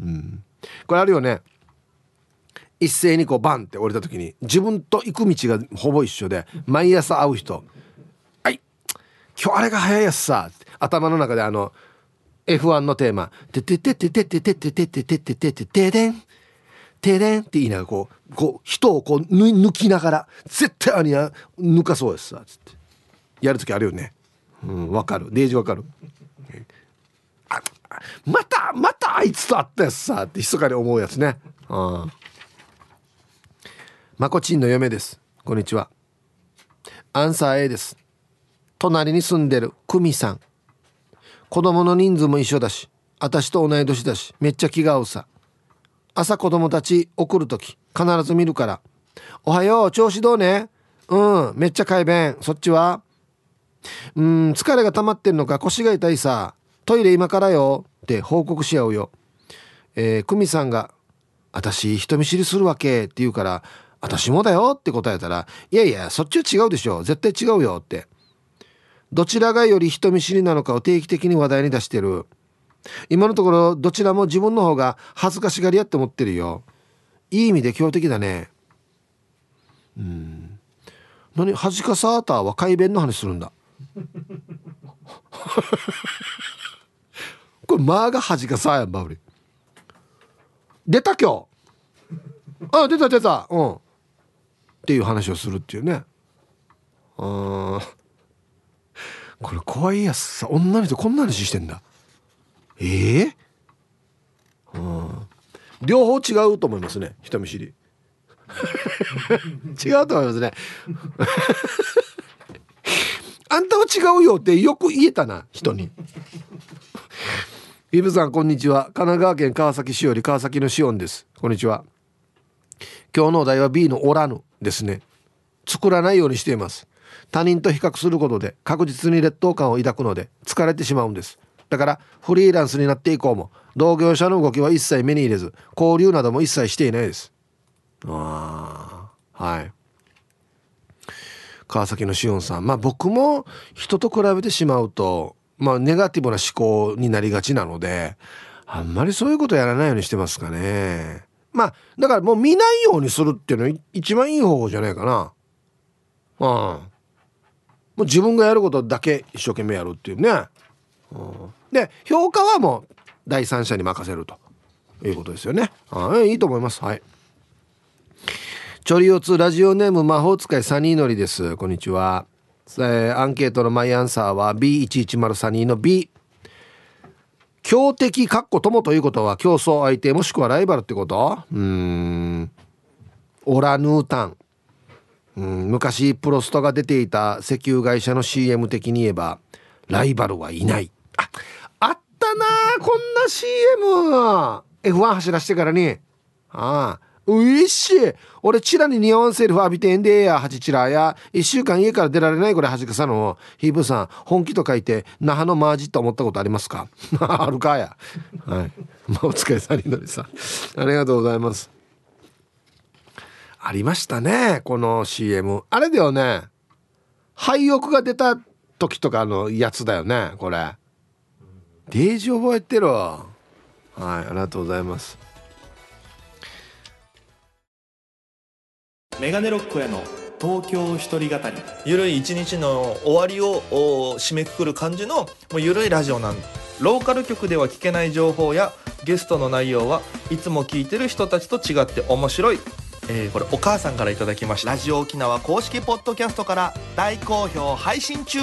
うん。これあるよね。一斉にこうバンって降りた時に自分と行く道がほぼ一緒で毎朝会う人「はい今日あれが早いやつさ」頭の中であの F1 のテーマ「てててててててててててててててでん」てでんって言いながらこうこう人をこう抜きながら絶対あには抜かそうですさつって。やる時あるよね。うんわかる。デージわかる。あまたまたあいつと会ったやつさって密かに思うやつね。あ。まこちんの嫁です。こんにちは。アンサー A です。隣に住んでる久美さん。子供の人数も一緒だし私と同い年だしめっちゃ気が合うさ。朝子供たち送る時必ず見るから「おはよう調子どうね?うんめっちゃ快便。そっちは?うん疲れが溜まってんのか?腰が痛いさ。トイレ今からよ」って報告し合うよ。えー、久美さんが「私人見知りするわけ」って言うから「私もだよ」って答えたら「いやいやそっちは違うでしょ。絶対違うよ」って。どちらがより人見知りなのかを定期的に話題に出してる。今のところどちらも自分の方が恥ずかしがり屋って思ってるよ。いい意味で強敵だね。うん。何恥かさーたは改弁の話するんだ。これまあが恥かさやんばうり出た今日。あ出た出た。うん。っていう話をするっていうね。うんこれ怖いやつさ女の人こんな話してんだ。ええ？ー、うん。両方違うと思いますね人見知り。違うと思いますね。あんたは違うよってよく言えたな人に。イブさんこんにちは。神奈川県川崎市より川崎のしおんです。こんにちは。今日のお題は B のおらぬですね。作らないようにしています。他人と比較することで確実に劣等感を抱くので疲れてしまうんですだからフリーランスになっていこうも同業者の動きは一切目に入れず交流なども一切していないですああはい川崎のしおんさんまあ僕も人と比べてしまうとまあ、ネガティブな思考になりがちなので、あんまりそういうことやらないようにしてますかね。まあ、だからもう見ないようにするっていうのは一番いい方法じゃないかな。うん。もう自分がやることだけ一生懸命やるっていうね。うん、で、評価はもう第三者に任せるということですよね。あいいと思います。はい。チョリオツラジオネーム魔法使いサニーノリです。こんにちは。えー、アンケートのマイアンサーは B1103 の B 強敵かっこ友ということは競争相手もしくはライバルってこと？うんオラヌータンうん昔プロストが出ていた石油会社の CM 的に言えばライバルはいない。ああったなこんな CM F1 走らしてからに。ああういし。俺チラに似合わんセリフ浴びてんでやハチチラや。一週間家から出られないこれはじかさの。ヒーブさん本気と書いて那覇のマージと思ったことありますか？あるかや。はい。まあお疲れさりのりさん。ありがとうございます。ありましたねこの CM あれだよね。廃屋が出た時とかのやつだよねこれ。デージ覚えてるはいありがとうございます。メガネロックへの東京一人語り。ゆるい一日の終わりを締めくくる感じのもうゆるいラジオなん。ローカル局では聞けない情報やゲストの内容はいつも聞いてる人たちと違って面白い、えー、これお母さんから頂きました。ラジオ沖縄公式ポッドキャストから大好評配信中。